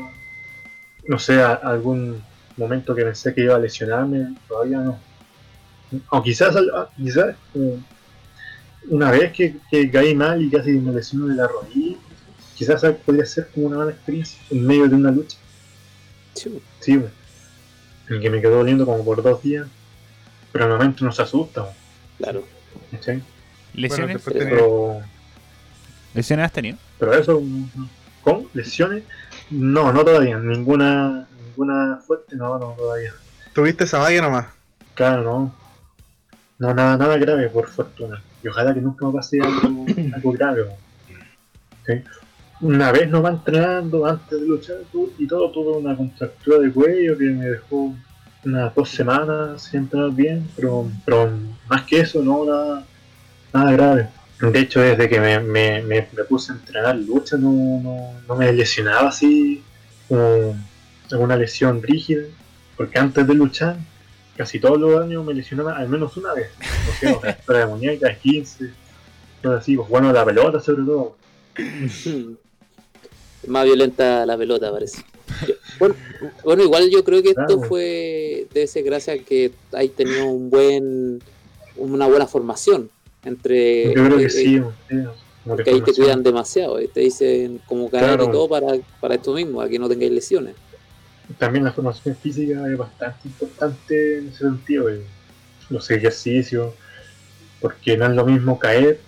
No sé, a- algún momento que pensé que iba a lesionarme, todavía no. O quizás, quizás eh, una vez que, que caí mal y casi me lesiono de la rodilla, quizás podría ser como una mala experiencia en medio de una lucha. Sí, güey. Y que me quedó doliendo como por dos días. Pero al momento nos asusta, güey, Claro. ¿cachai? ¿Lesiones? tenés- Pero, ¿Lesiones has tenido? pero eso, ¿con lesiones? No, no todavía. Ninguna ninguna fuerte, no, no, todavía. Tuviste esa valla nomás. Claro, no. No, nada, nada grave, por fortuna. Y ojalá que nunca me pase algo, algo grave. Una vez nos va entrenando antes de luchar y todo, tuve una contractura de cuello que me dejó unas dos semanas sin entrenar bien, pero, pero más que eso, no, nada, nada grave. De hecho, desde que me, me, me, me puse a entrenar lucha, no, no, no me lesionaba así, como alguna lesión rígida, porque antes de luchar, casi todos los años me lesionaba al menos una vez. O fractura de muñeca, 15, todo así, pues bueno, la pelota sobre todo. Más violenta la pelota, parece. Bueno, bueno, igual yo creo que esto Claro. fue de ese gracias a que hay tenido un buen una buena formación entre Yo creo eh, que sí, sí, como que ahí te cuidan demasiado, eh, te dicen cómo caer Claro. y todo para, para esto mismo, a que no tengáis lesiones. También la formación física es bastante importante en ese sentido, eh, los ejercicios, porque no es lo mismo caer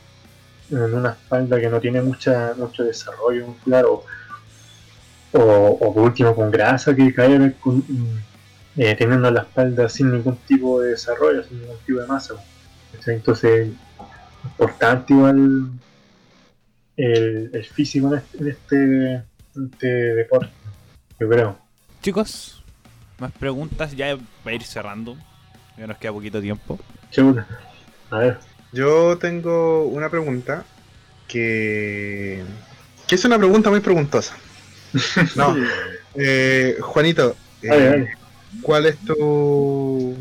en una espalda que no tiene mucha mucho desarrollo muscular o, o, o por último con grasa que caer con, eh, teniendo la espalda sin ningún tipo de desarrollo, sin ningún tipo de masa. Entonces, importante igual el, el físico en este, en este, en este deporte, yo creo. Chicos, más preguntas ya para ir cerrando. Ya nos queda poquito tiempo. Chuta. A ver. Yo tengo una pregunta que, que es una pregunta muy preguntosa. No, eh, Juanito, eh. ¿cuál es tu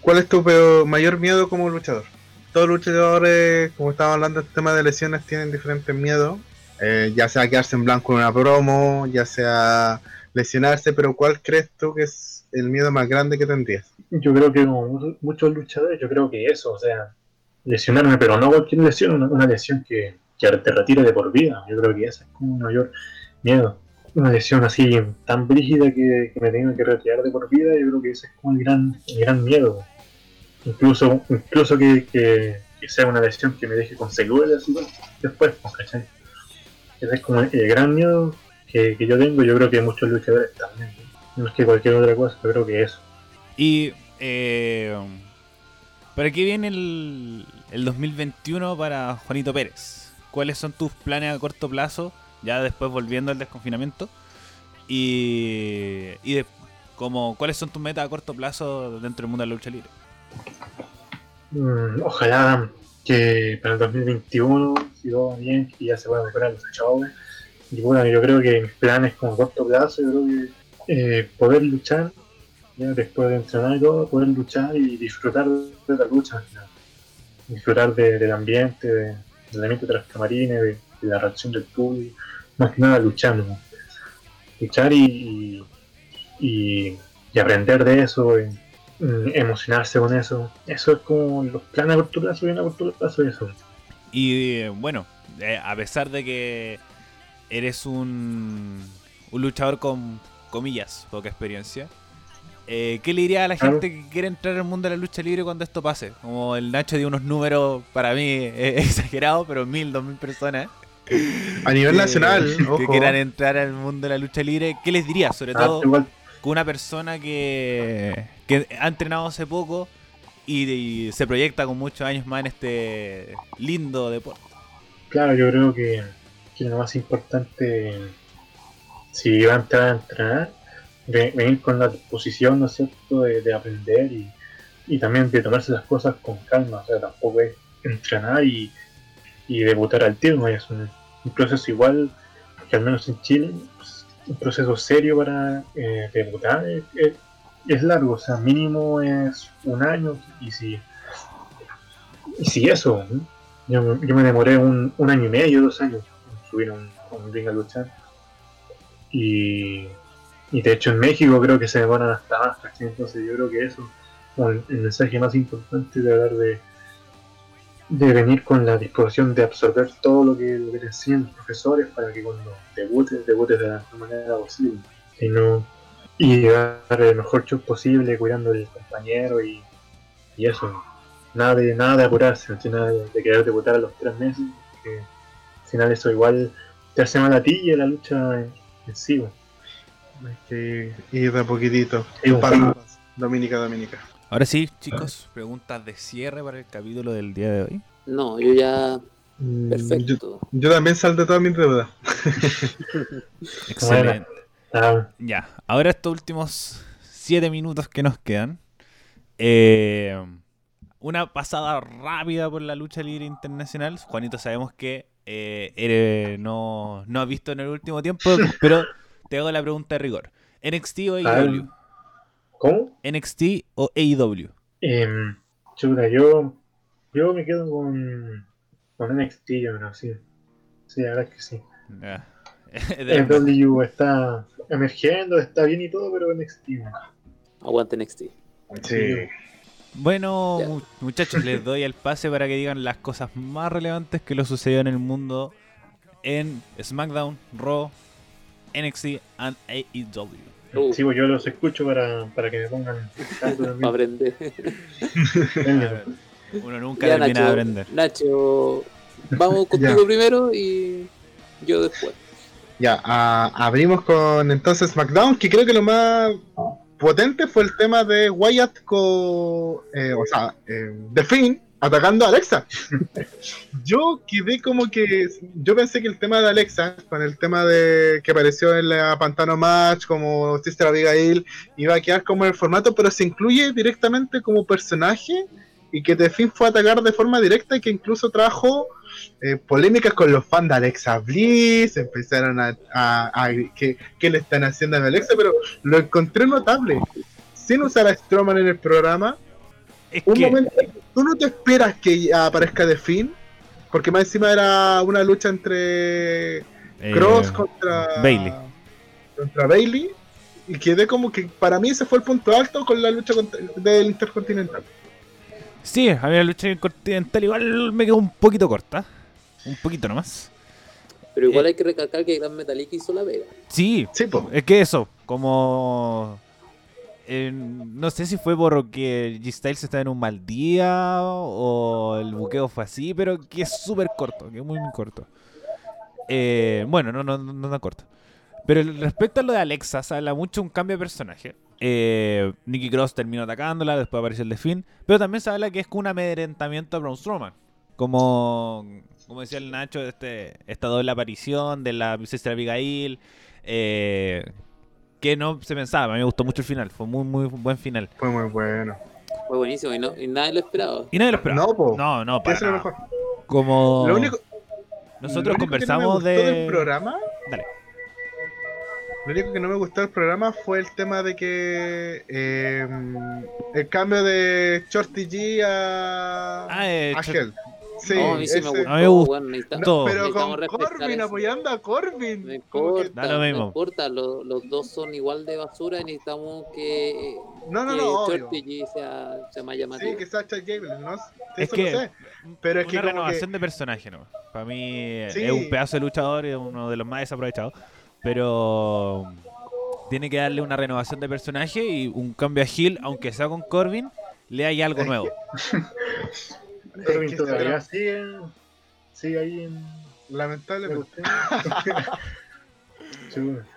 cuál es tu peor- mayor miedo como luchador? Todos los luchadores, como estábamos hablando del tema de lesiones, tienen diferentes miedos. Eh, ya sea quedarse en blanco en una promo, ya sea lesionarse, pero ¿cuál crees tú que es el miedo más grande que tendrías? Yo creo que como mu- muchos luchadores, yo creo que eso, o sea, lesionarme, pero no cualquier lesión, una, lesión que, que te retire de por vida. Yo creo que ese es como mi mayor miedo. Una lesión así tan brígida que, que me tenga que retirar de por vida, yo creo que ese es como el gran, el gran miedo. Incluso, incluso que, que- sea una lesión que me deje con secuelas después, pues, ¿cachai? Es como el, gran miedo que, que yo tengo, yo creo que muchos luchadores también. ¿no? Es que cualquier otra cosa, yo creo que eso. Y eh, ¿para qué viene el, el 2021 para Juanito Pérez? ¿Cuáles son tus planes a corto plazo? Ya después volviendo al desconfinamiento. Y, y como, ¿cuáles son tus metas a corto plazo dentro del mundo de la lucha libre? Mm, ojalá que para el 2021, si todo bien, que ya se puedan mejorar los shows. Y bueno, yo creo que mis planes como corto plazo, yo creo que eh, poder luchar, ya después de entrenar y todo, poder luchar y disfrutar de la lucha. Disfrutar de- del ambiente, de- del ambiente las camarines, de, la reacción del público, más que nada luchando. Luchar y, y, aprender de eso. mm, emocionarse con eso. Eso es como los planes a corto plazo y a corto plazo y eso. Y eh, bueno, eh, a pesar de que eres un, un luchador con comillas, poca experiencia, eh, ¿qué le diría a la Claro. gente que quiere entrar al mundo de la lucha libre cuando esto pase? Como el Nacho dio unos números para mí eh, exagerados, pero mil, dos mil personas. A nivel que- nacional, que ojo. quieran entrar al mundo de la lucha libre, ¿qué les diría? Sobre Ah, todo igual, con una persona que, que ha entrenado hace poco y, se proyecta con muchos años más en este lindo deporte. claro, yo creo que, que lo más importante, si va a entrar a entrenar, ve- venir con la disposición, ¿no es cierto?, de, de aprender y, y también de tomarse las cosas con calma. O sea, tampoco es entrenar y, y debutar al tiro, es un, proceso igual que al menos en Chile, un proceso serio para eh, debutar. Es, es- es largo, o sea, mínimo es un año y si, y si eso, yo, me- demoré un, un año y medio, dos años en subir a un, un luchar. Y, y de hecho en México creo que se demoran hasta más, ¿cachai? entonces yo creo que eso el, el mensaje más importante de hablar de de venir con la disposición de absorber todo lo que, lo que te enseñan los profesores para que cuando debutes, debutes de la mejor manera posible. Y, no, y dar el mejor show posible cuidando del compañero y, y eso. Nada de, nada de apurarse, nada de, de querer debutar a los tres meses, que al final eso igual te hace mal a ti y a la lucha en, en sí. Hay que ir de a poquitito. Sí. Dominica, Dominica. Ahora sí, chicos, preguntas de cierre para el capítulo del día de hoy. No, yo ya. Mm, Yo, Perfecto. yo también saldo todas mis deudas. Excelente. Ah, Ya, ahora estos últimos siete minutos que nos quedan. eh, una pasada rápida por la lucha libre internacional. Juanito, sabemos que eh, eres- no, no has visto en el último tiempo, pero te hago la pregunta de rigor. ¿NXT o Ah. AEW? ¿Cómo? ¿NXT o AEW? Em, chuta, yo, yo me quedo con, con NXT, yo creo, sí. Sí, la verdad es que sí. Ah. W está emergiendo, está bien y todo, pero NXT. Aguante NXT. Sí. Bueno, muchachos, les doy el pase para que digan las cosas más relevantes que lo sucedió en el mundo en SmackDown, Raw, NXT and AEW. Uh. Sí, pues yo los escucho para, para que me pongan tanto Para aprender. Uno nunca Ya, termina de aprender. Nacho, vamos contigo primero y yo después. Ya, ah, abrimos con entonces SmackDown, que creo que lo más potente fue el tema de Wyatt con, eh, o sea, eh, The Finn atacando a Alexa. yo quedé como que, yo pensé que el tema de Alexa, con el tema de que apareció en la Pantano Match como Sister Abigail, iba a quedar como en el formato, pero se incluye directamente como personaje y que The Finn fue a atacar de forma directa y que incluso trajo eh, polémicas con los fans de Alexa Bliss, empezaron a, a, a- que, que le están haciendo a Alexa, pero lo encontré notable. Sin usar a Strowman en el programa, Es un que, momento, tú no te esperas que aparezca The Finn, porque más encima era una lucha entre eh, Cross contra Bailey. contra Bailey y quedé como que para mí ese fue el punto alto con la lucha contra- del Intercontinental. Sí, a mí la lucha continental igual me quedó un poquito corta. Un poquito nomás. Pero igual Eh. hay que recalcar que Gran Metalik hizo la vega. Sí, Sí, po. es que eso, como... no sé si fue porque G-Styles estaba en un mal día o el buqueo fue así, pero que es súper corto, que es muy, muy corto. Eh, bueno, no, no, no, no tan corto. Pero respecto a lo de Alexa, se habla mucho un cambio de personaje. Eh, Nikki Cross terminó atacándola, después apareció el de. Pero también se habla que es un amedrentamiento a Braun Strowman. Como, como decía el Nacho, este, esta doble aparición de la Sister Abigail. eh, que no se pensaba. A mí me gustó mucho el final. Fue muy, muy buen final. Fue muy bueno. Fue buenísimo y, no, y nadie lo esperaba. Y nadie lo esperaba. No, po. No, no, para eso es lo nada. mejor. Como Lo único, nosotros lo único conversamos que no me gustó de... del programa. Dale. Lo único que no me gustó del programa fue el tema de que eh, el cambio de Shorty G a, Ah, eh, a Hell. Sí, no, a mí sí me gustó. Me gustó. weón, necesitamos- todo. pero necesitamos con Corbin eso. apoyando a Corbin. No importa, Da lo no mismo. importa, lo- los dos son igual de basura y necesitamos que, no, no, que no, obvio. Sea, sea más llamativo. Sí, que Sacha Gable, ¿no? Es Eso que- sé. Pero es una que renovación que- de personaje, ¿no? Para mí Sí. es un pedazo de luchador y es uno de los más desaprovechados. Pero tiene que darle una renovación de personaje y un cambio a Hill, aunque sea con Corbin, le hay algo nuevo. Pero es que todavía se- sigue, sigue ahí en. lamentablemente. Chuta,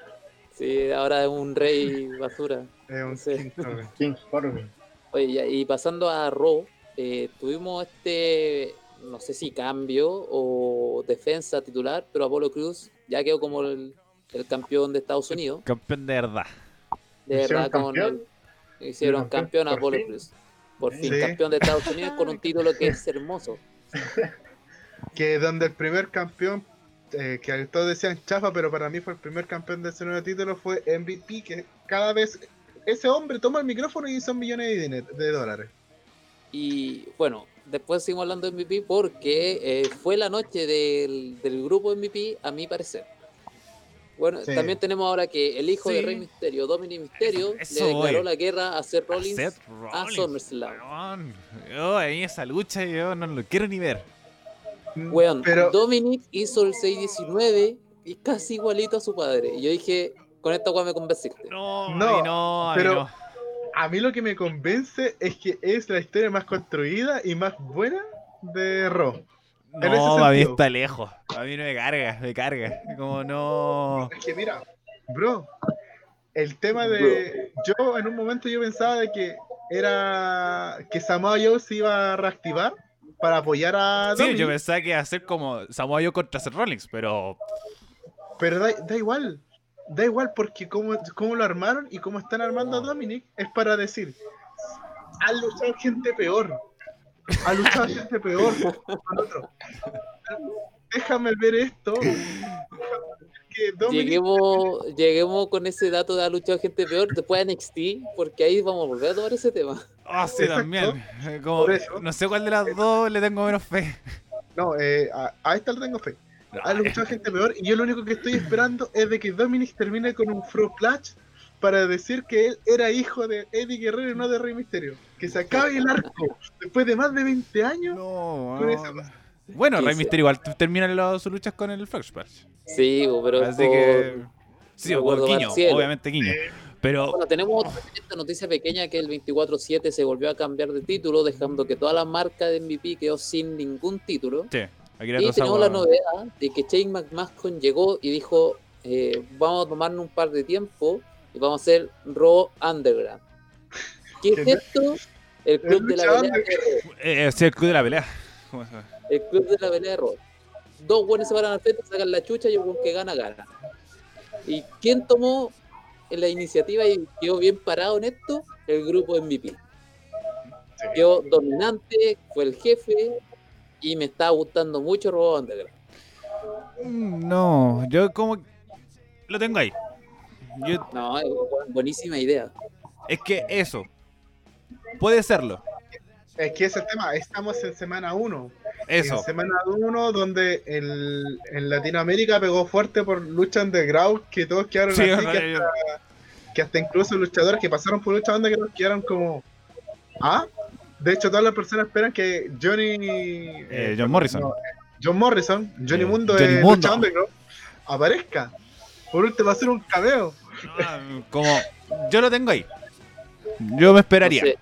Sí, ahora es un rey basura. Es un Sí. King. Oye, y pasando a Raw, eh, tuvimos este, no sé si cambio o defensa titular, pero Apolo Cruz ya quedó como el, el campeón de Estados Unidos. Campeón de verdad. De ¿Hicieron verdad, con campeón? el- hicieron campeón campeón a por Apolo fin? Cruz. Por fin, Sí. campeón de Estados Unidos con un título que es hermoso. que donde el primer campeón, eh, que todos decían chafa, pero para mí fue el primer campeón de ese nuevo título, fue MVP, que cada vez ese hombre toma el micrófono y son millones de, diner- de dólares. Y bueno, después seguimos hablando de MVP porque eh, fue la noche del, del grupo MVP, a mi parecer. Bueno, Sí. también tenemos ahora que el hijo de. Rey Misterio, Dominic Misterio, Eso le declaró voy. la guerra a Seth Rollins. Seth a Rollins, SummerSlam. Yo, a mí esa lucha yo no lo quiero ni ver. Weón, pero Dominic hizo el 619 y casi igualito a su padre. Y yo dije, con esta weá me convenciste. No, No, no, pero- no. a mí lo que me convence es que es la historia más construida y más buena de Raw. En ese No, a mí está lejos. A mí no me carga, me carga. Como no. Es que mira, bro, el tema de. Yo en un momento yo pensaba de que era que Samoa Joe se iba a reactivar para apoyar a Sí, Dominic, yo pensaba que iba a ser como Samoa Joe contra Seth Rollins, pero. pero da, da igual. Da igual porque cómo, cómo lo armaron y cómo están armando a Dominic es para decir, han luchado gente peor. Ha luchado gente peor. con otro. Déjame ver esto. Lleguemos, lleguemos con ese dato de ha luchado gente peor después de NXT, porque ahí vamos a volver a tomar ese tema. Ah, sí, Exacto. también. Eh, Como, no sé cuál de las dos le tengo menos fe. No, eh, a, a esta le tengo fe. Ha luchado gente peor y yo lo único que estoy esperando es de que Dominic termine con un Fro Clutch para decir que él era hijo de Eddie Guerrero y no de Rey Misterio. Que se acabe el arco después de más de 20 años. No, Con esa cosa. Bueno, Rey sí. Misterio igual termina sus luchas con el Frog Splash. Sí, pero Así por- que. Sí, Quiño, obviamente Quiño. Pero. Bueno, tenemos otra- esta noticia pequeña que el 24-7 se volvió a cambiar de título, dejando que toda la marca de MVP quedó sin ningún título. Sí, Akira Y tenemos la novedad de que Shane McMahon llegó y dijo, eh, vamos a tomarnos un par de tiempo y vamos a hacer Raw Underground. ¿Qué es esto? El club de la pelea de Raw. Eh, eh, sí, el club de la pelea. El club de la pelea de Raw. Dos buenos se paran al frente, sacan la chucha y el que gana, gana. ¿Y quién tomó la iniciativa y quedó bien parado en esto? El grupo MVP. Quedó dominante, fue el jefe y me está gustando mucho Raw Underground. Mm, No, yo como. Lo tengo ahí. Yo- No, buenísima idea. es que eso. Puede serlo. Es que ese es el tema. Estamos en semana 1. Eso. En semana 1 donde el, en Latinoamérica pegó fuerte por lucha underground que todos quedaron Sí, así. no, que, hasta, que hasta incluso luchadores que pasaron por lucha underground quedaron como... ¿Ah? De hecho, todas las personas esperan que Johnny... Eh, John Morrison. no, John Morrison, Johnny Eh, Mundo Johnny de Mundo. Lucha Underground, aparezca. Por último, va a ser un cameo. Ah, Como. Yo lo tengo ahí. Yo me esperaría. No sé,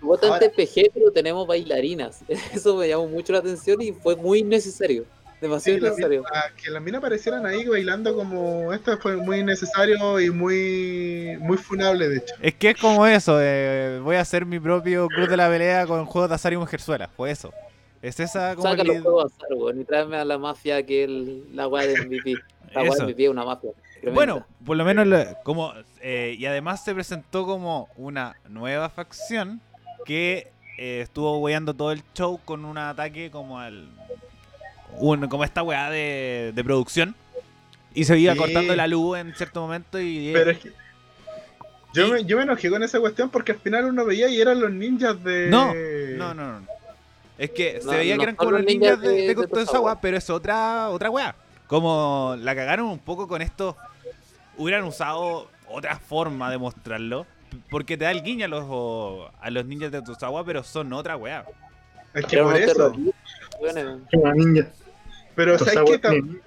Bastante Ahora- PG, pero tenemos bailarinas. Eso me llamó mucho la atención y fue muy necesario. Demasiado Sí, necesario. que las minas aparecieran ahí bailando como esto fue muy necesario y muy muy funable de hecho. Es que es como eso. eh, voy a hacer mi propio club de la pelea con juegos de azar y mujerzuela. Fue eso. Es esa como. Saca el- los juegos azar, weón, y tráeme a la mafia que es la weá de MVP. La weá de. MVP es una mafia. Tremenda. Bueno, por lo menos la- como eh, y además se presentó como una nueva facción que eh, estuvo weyando todo el show con un ataque como al un, como esta weá de, de producción y se iba Sí. cortando la luz en cierto momento y Pero es que yo me, yo me enojé con esa cuestión porque al final uno veía y eran los ninjas de No, no, no, no. Es que No, se veía no que eran como los ninjas ninjas de, de- de de Tozawa, Tozawa. pero es otra otra weá. Como la cagaron un poco con esto, hubieran usado otra forma de mostrarlo. Porque te da el guiño a los, a los ninjas de Tozawa, pero son otra weá. Es que por eso. ninja. Pero ¿sabes qué? Tam- tiene-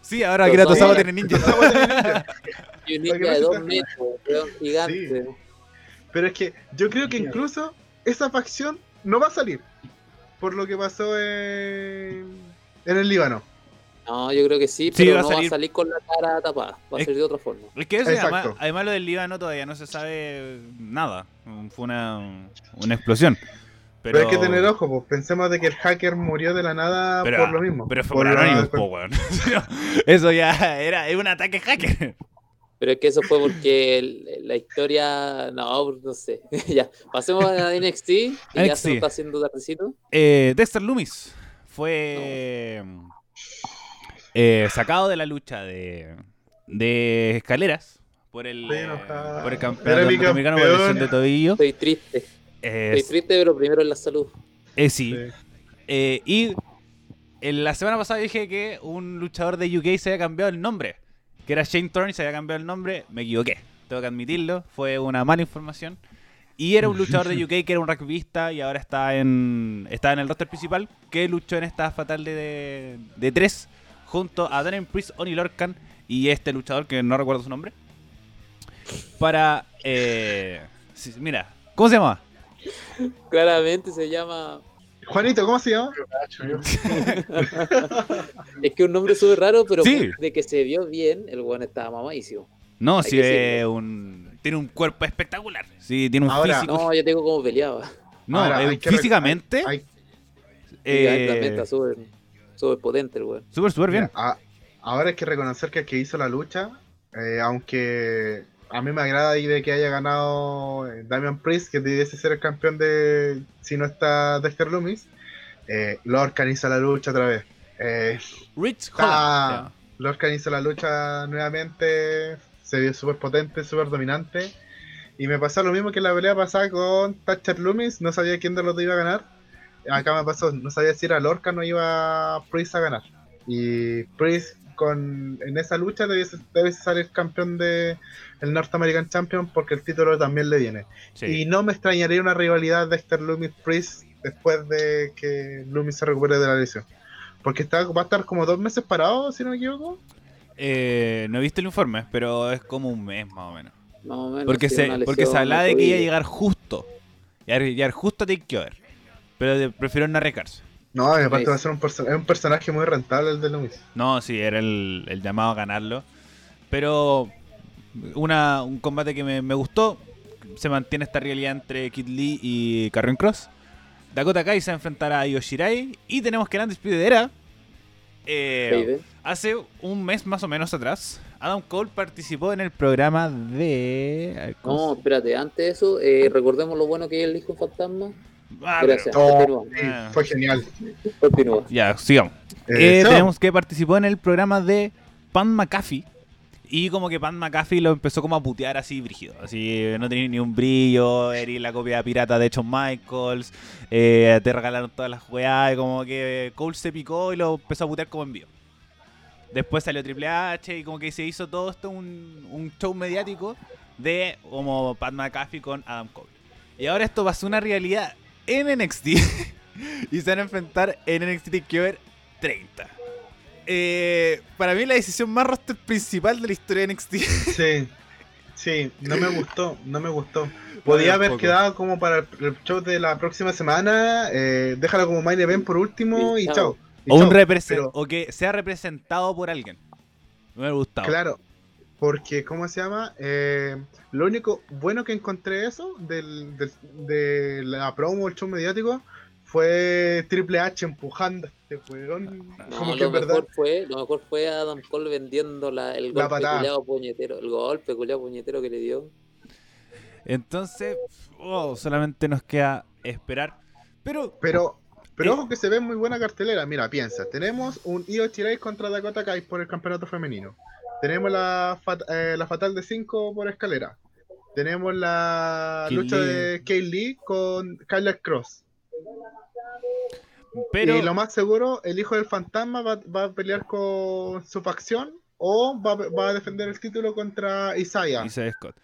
Sí, ahora Akira Tozawa tiene ninjas. Tozawa tiene ninjas. Y un ninja de dos metros, gigante. Pero es que yo creo que incluso esa facción no va a salir por lo que pasó en, en el Líbano. No, yo creo que sí, Sí, pero va no va salir- a salir con la cara tapada. Va a ser de otra forma. Es que eso, además, además lo del Líbano todavía no se sabe nada. Fue una, una explosión. Pero, Pero, hay que tener ojo, pues pensemos de que el hacker murió de la nada Pero- por lo mismo. Pero fue Por por la- Anonymous, po, weón. Eso ya era, era un ataque hacker. Pero es que eso fue porque el- la historia. No, no sé. ya, pasemos a NXT. Y ya se nos está haciendo tardecito. Eh, Dexter Loomis fue eh, sacado de la lucha de, de escaleras por el, Estoy eh, por el campeonato por lesión de tobillo. Estoy triste. Eh, Estoy triste, pero primero en la salud. eh, sí. Sí. Eh, y en la semana pasada dije que un luchador de UK se había cambiado el nombre. Que era Shane Thorne y se había cambiado el nombre. Me equivoqué. Tengo que admitirlo. Fue una mala información. Y era un luchador de UK que era un rugbyista y ahora está en está en el roster principal. Que luchó en esta fatal de, de, de tres junto a Daniel Priest, Oni Lorcan y este luchador que no recuerdo su nombre. Para. Eh, sí, mira, ¿cómo se llama? Claramente se llama. Juanito, ¿cómo se llama? Es que un nombre súper raro, pero Sí. de que se vio bien, el weón estaba mamadísimo. No, si que es un. Tiene un cuerpo espectacular. Sí, tiene un Ahora, físico. No, yo tengo como peleaba. No, Ahora, eh, hay físicamente. hay- eh, súper potente el weón. Súper, súper bien. Mira, a- ahora hay que reconocer que el que hizo la lucha, eh, aunque a mí me agrada y de que haya ganado eh, Damian Priest, que debiese ser el campeón de, si no está Dexter Loomis. Eh, lo organiza la lucha otra vez. Eh, Rich. Holland. lo organiza la lucha nuevamente, se vio súper potente, súper dominante. Y me pasó lo mismo que en la pelea pasada con Thatcher Loomis, no sabía quién de los dos iba a ganar. Acá me pasó, no sabía si era Lorca no iba Priest a ganar. Y Priest con, en esa lucha debe, debe salir campeón de el North American Champion porque el título también le viene. Sí. Y no me extrañaría una rivalidad de Dexter Loomis Priest después de que Loomis se recupere de la lesión. Porque está, va a estar como dos meses parado, si no me equivoco. Eh, no he visto el informe, pero es como un mes más o menos. Más o menos. Porque se, porque se hablaba de que iba a llegar justo. Llegar, llegar justo a Takeover. Pero de- prefirieron no arriesgarse. No, y aparte va a ser un, es un personaje muy rentable el de Loomis. No, sí, era el, el llamado a ganarlo. Pero una, un combate que me, me gustó. Se mantiene esta realidad entre Kid Lee y Karrion Cross. Dakota Kai se va a enfrentar a Yoshirai. Y tenemos que la Undisputed Era. eh, hace un mes más o menos atrás, Adam Cole participó en el programa de. a ver, ¿cómo No, espérate, antes de eso, eh, recordemos lo bueno que es el hijo fantasma. Ah, Gracias. Ah. fue genial. Continúa. Ya, sigamos. Eh, Eh, tenemos que participó en el programa de Pan McAfee. Y como que Pan McAfee lo empezó como a putear así brígido. Así no tenía ni un brillo, eres la copia pirata de Shawn Michaels, eh, te regalaron todas las weas, y como que Cole se picó y lo empezó a putear como en vivo. Después salió Triple H y como que se hizo todo esto un, un show mediático de como Pat McAfee con Adam Cole. Y ahora esto va a ser una realidad en NXT y se van a enfrentar en NXT TakeOver 30. Eh, para mí la decisión más roster principal de la historia de NXT. Sí, sí, no me gustó, no me gustó. Podía haber quedado como para el show de la próxima semana, eh, déjalo como main event por último y, Y chao. chao. Y o, un chao. Pero- o que sea representado por alguien. Me hubiera gustado. Claro, porque, ¿cómo se llama? Eh, lo único bueno que encontré eso del, del- de la promo, el show mediático, fue Triple H empujando a este weón. No, como que lo verdad. mejor fue, lo mejor fue Adam Cole vendiendo la, el La golpe culiao puñetero, el golpe culiao puñetero que le dio. Entonces, oh, solamente nos queda esperar. Pero Pero, pero Eh. ojo que se ve muy buena cartelera. Mira, piensa, tenemos un Io Shirai contra Dakota Kai por el campeonato femenino. Tenemos la, fat- eh, la Fatal de 5 por escalera. Tenemos la Kay lucha Lee. de Kay Lee con Kyler Cross. pero y lo más seguro, el hijo del fantasma va, va a pelear con su facción o va, va a defender el título contra Isaiah. Isaiah Scott.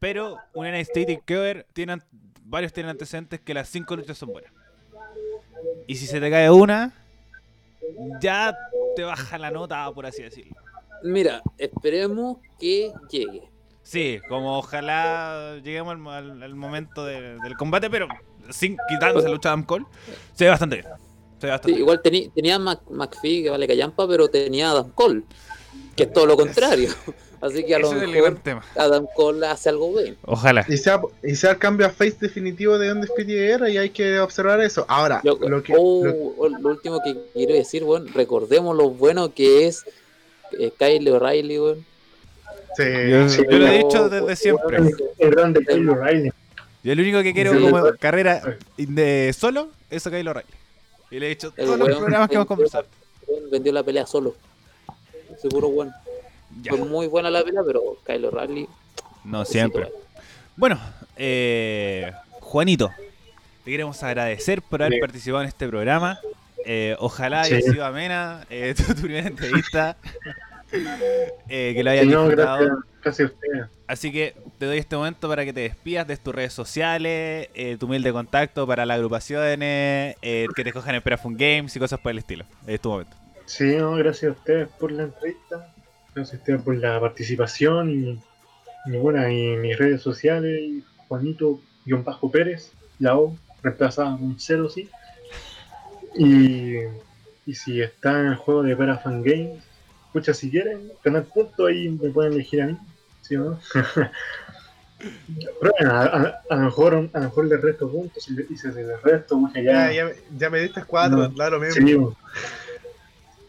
Pero un NXT TakeOver tiene varios tienen antecedentes que las cinco luchas son buenas. Y si se te cae una, ya te baja la nota, por así decirlo. Mira, esperemos que llegue. Sí, como ojalá lleguemos al, al- al momento de- del combate, pero sin quitándose la lucha de Adam Cole, se ve bastante bien. Se ve bastante Sí, bien. igual teni- tenía Mac- McPhee, que vale callampa, pero tenía Adam Cole, que es todo lo contrario. Así que a lo es mejor. Adam Cole hace algo bien. Ojalá. Y sea, y sea el cambio a face definitivo de Undisputed Era y hay que observar eso. Ahora, Yo- lo que... oh, lo- lo último que quiero decir, bueno, recordemos lo bueno que es Kyle O'Reilly, weón. sí, Yo, Sí, yo lo he dicho desde siempre. El grande Kyle O'Reilly. Yo lo único que quiero Sí. como carrera de solo es a Kyle O'Reilly. Y le he dicho El todos los programas que hemos conversado. Vendió la pelea solo. Seguro, bueno. Ya. Fue muy buena la pelea, pero Kyle O'Reilly. No, siempre. Bueno, eh, Juanito, te queremos agradecer por haber Sí. participado en este programa. Eh, ojalá haya sido amena eh, tu, tu primera entrevista. Eh, que lo hayas Sí, no, disfrutado. gracias, gracias a. Así que te doy este momento para que te despidas de tus redes sociales, eh, tu mail de contacto para las agrupaciones, que te escojan en Perafun Games y cosas por el estilo. Es tu momento. Sí, no, gracias a ustedes por la entrevista. Gracias a ustedes por la participación y, y bueno, y mis redes sociales, Juanito-Pérez, la O, reemplazada con un cero, sí. Y, y si está en el juego de Parafan Games, escucha, si quieren ganar puntos, ahí me pueden elegir a mí, ¿sí o no? Pero bueno, a, a- a lo mejor, a lo mejor les resto puntos y, y si se les resto, ya, ya, ya, me- ya me diste cuatro, No. lo mismo. Sí, bo.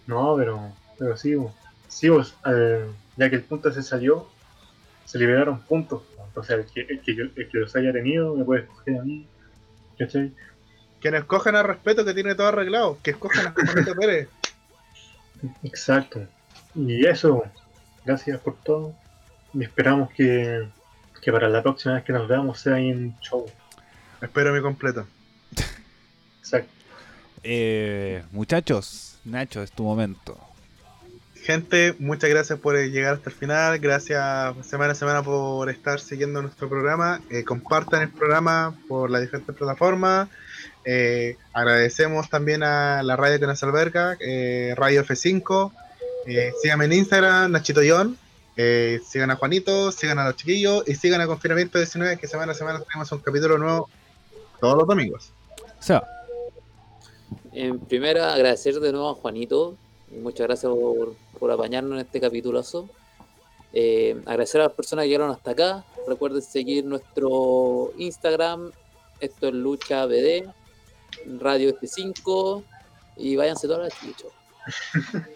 no, pero, pero sí, bo. sí, bo, ya que el punto se salió, se liberaron puntos. Entonces, el que, el que, el que los haya tenido me puede escoger a mí. ¿Cachai? Que nos escojan a respeto que tiene todo arreglado. Que escojan a Juanito Pérez. Exacto. Y eso, gracias por todo. Y esperamos que, que para la próxima vez que nos veamos sea ahí en show. Espero mi completo. Exacto. Eh, muchachos, Nacho, es tu momento. Gente, muchas gracias por llegar hasta el final. Gracias semana a semana por estar siguiendo nuestro programa. Eh, compartan el programa por las diferentes plataformas. Eh, agradecemos también a la radio que nos alberga, eh, Radio F5. Eh, síganme en Instagram, Nachito Yon. Eh, sigan a Juanito, sigan a los chiquillos y sigan a Confinamiento 19, que semana a semana tenemos un capítulo nuevo todos los domingos. Seba. En primera, agradecer de nuevo a Juanito. Muchas gracias por, por apañarnos en este capitulazo. Eh, agradecer a las personas que llegaron hasta acá. Recuerden seguir nuestro Instagram. Esto es Lucha BD, Radio F5. Y váyanse todas las chuchos.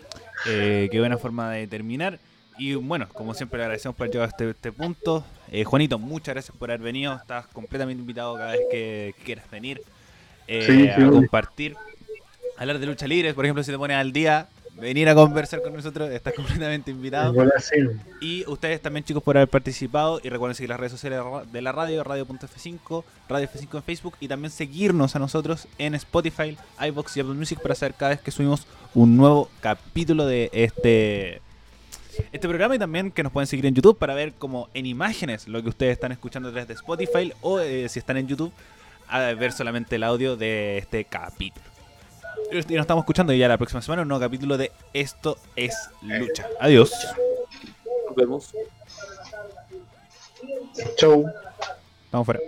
Eh, qué buena forma de terminar. Y bueno, como siempre, le agradecemos por haber llegado a este, este punto. Eh, Juanito, muchas gracias por haber venido. Estás completamente invitado cada vez que quieras venir eh, Sí, sí, a compartir. Hablar de lucha libre, por ejemplo, si te pones al día, venir a conversar con nosotros, estás completamente invitado. Y ustedes también, chicos, por haber participado. Y recuerden seguir las redes sociales de la radio, radio.f5, Radio F5 en Facebook. Y también seguirnos a nosotros en Spotify, iBox y Apple Music para saber cada vez que subimos un nuevo capítulo de este, este programa. Y también que nos pueden seguir en YouTube para ver como en imágenes lo que ustedes están escuchando desde Spotify. O eh, si están en YouTube, a ver solamente el audio de este capítulo. Y nos estamos escuchando ya la próxima semana un nuevo capítulo de Esto es Lucha. Adiós. Nos vemos. Chau. Vamos fuera.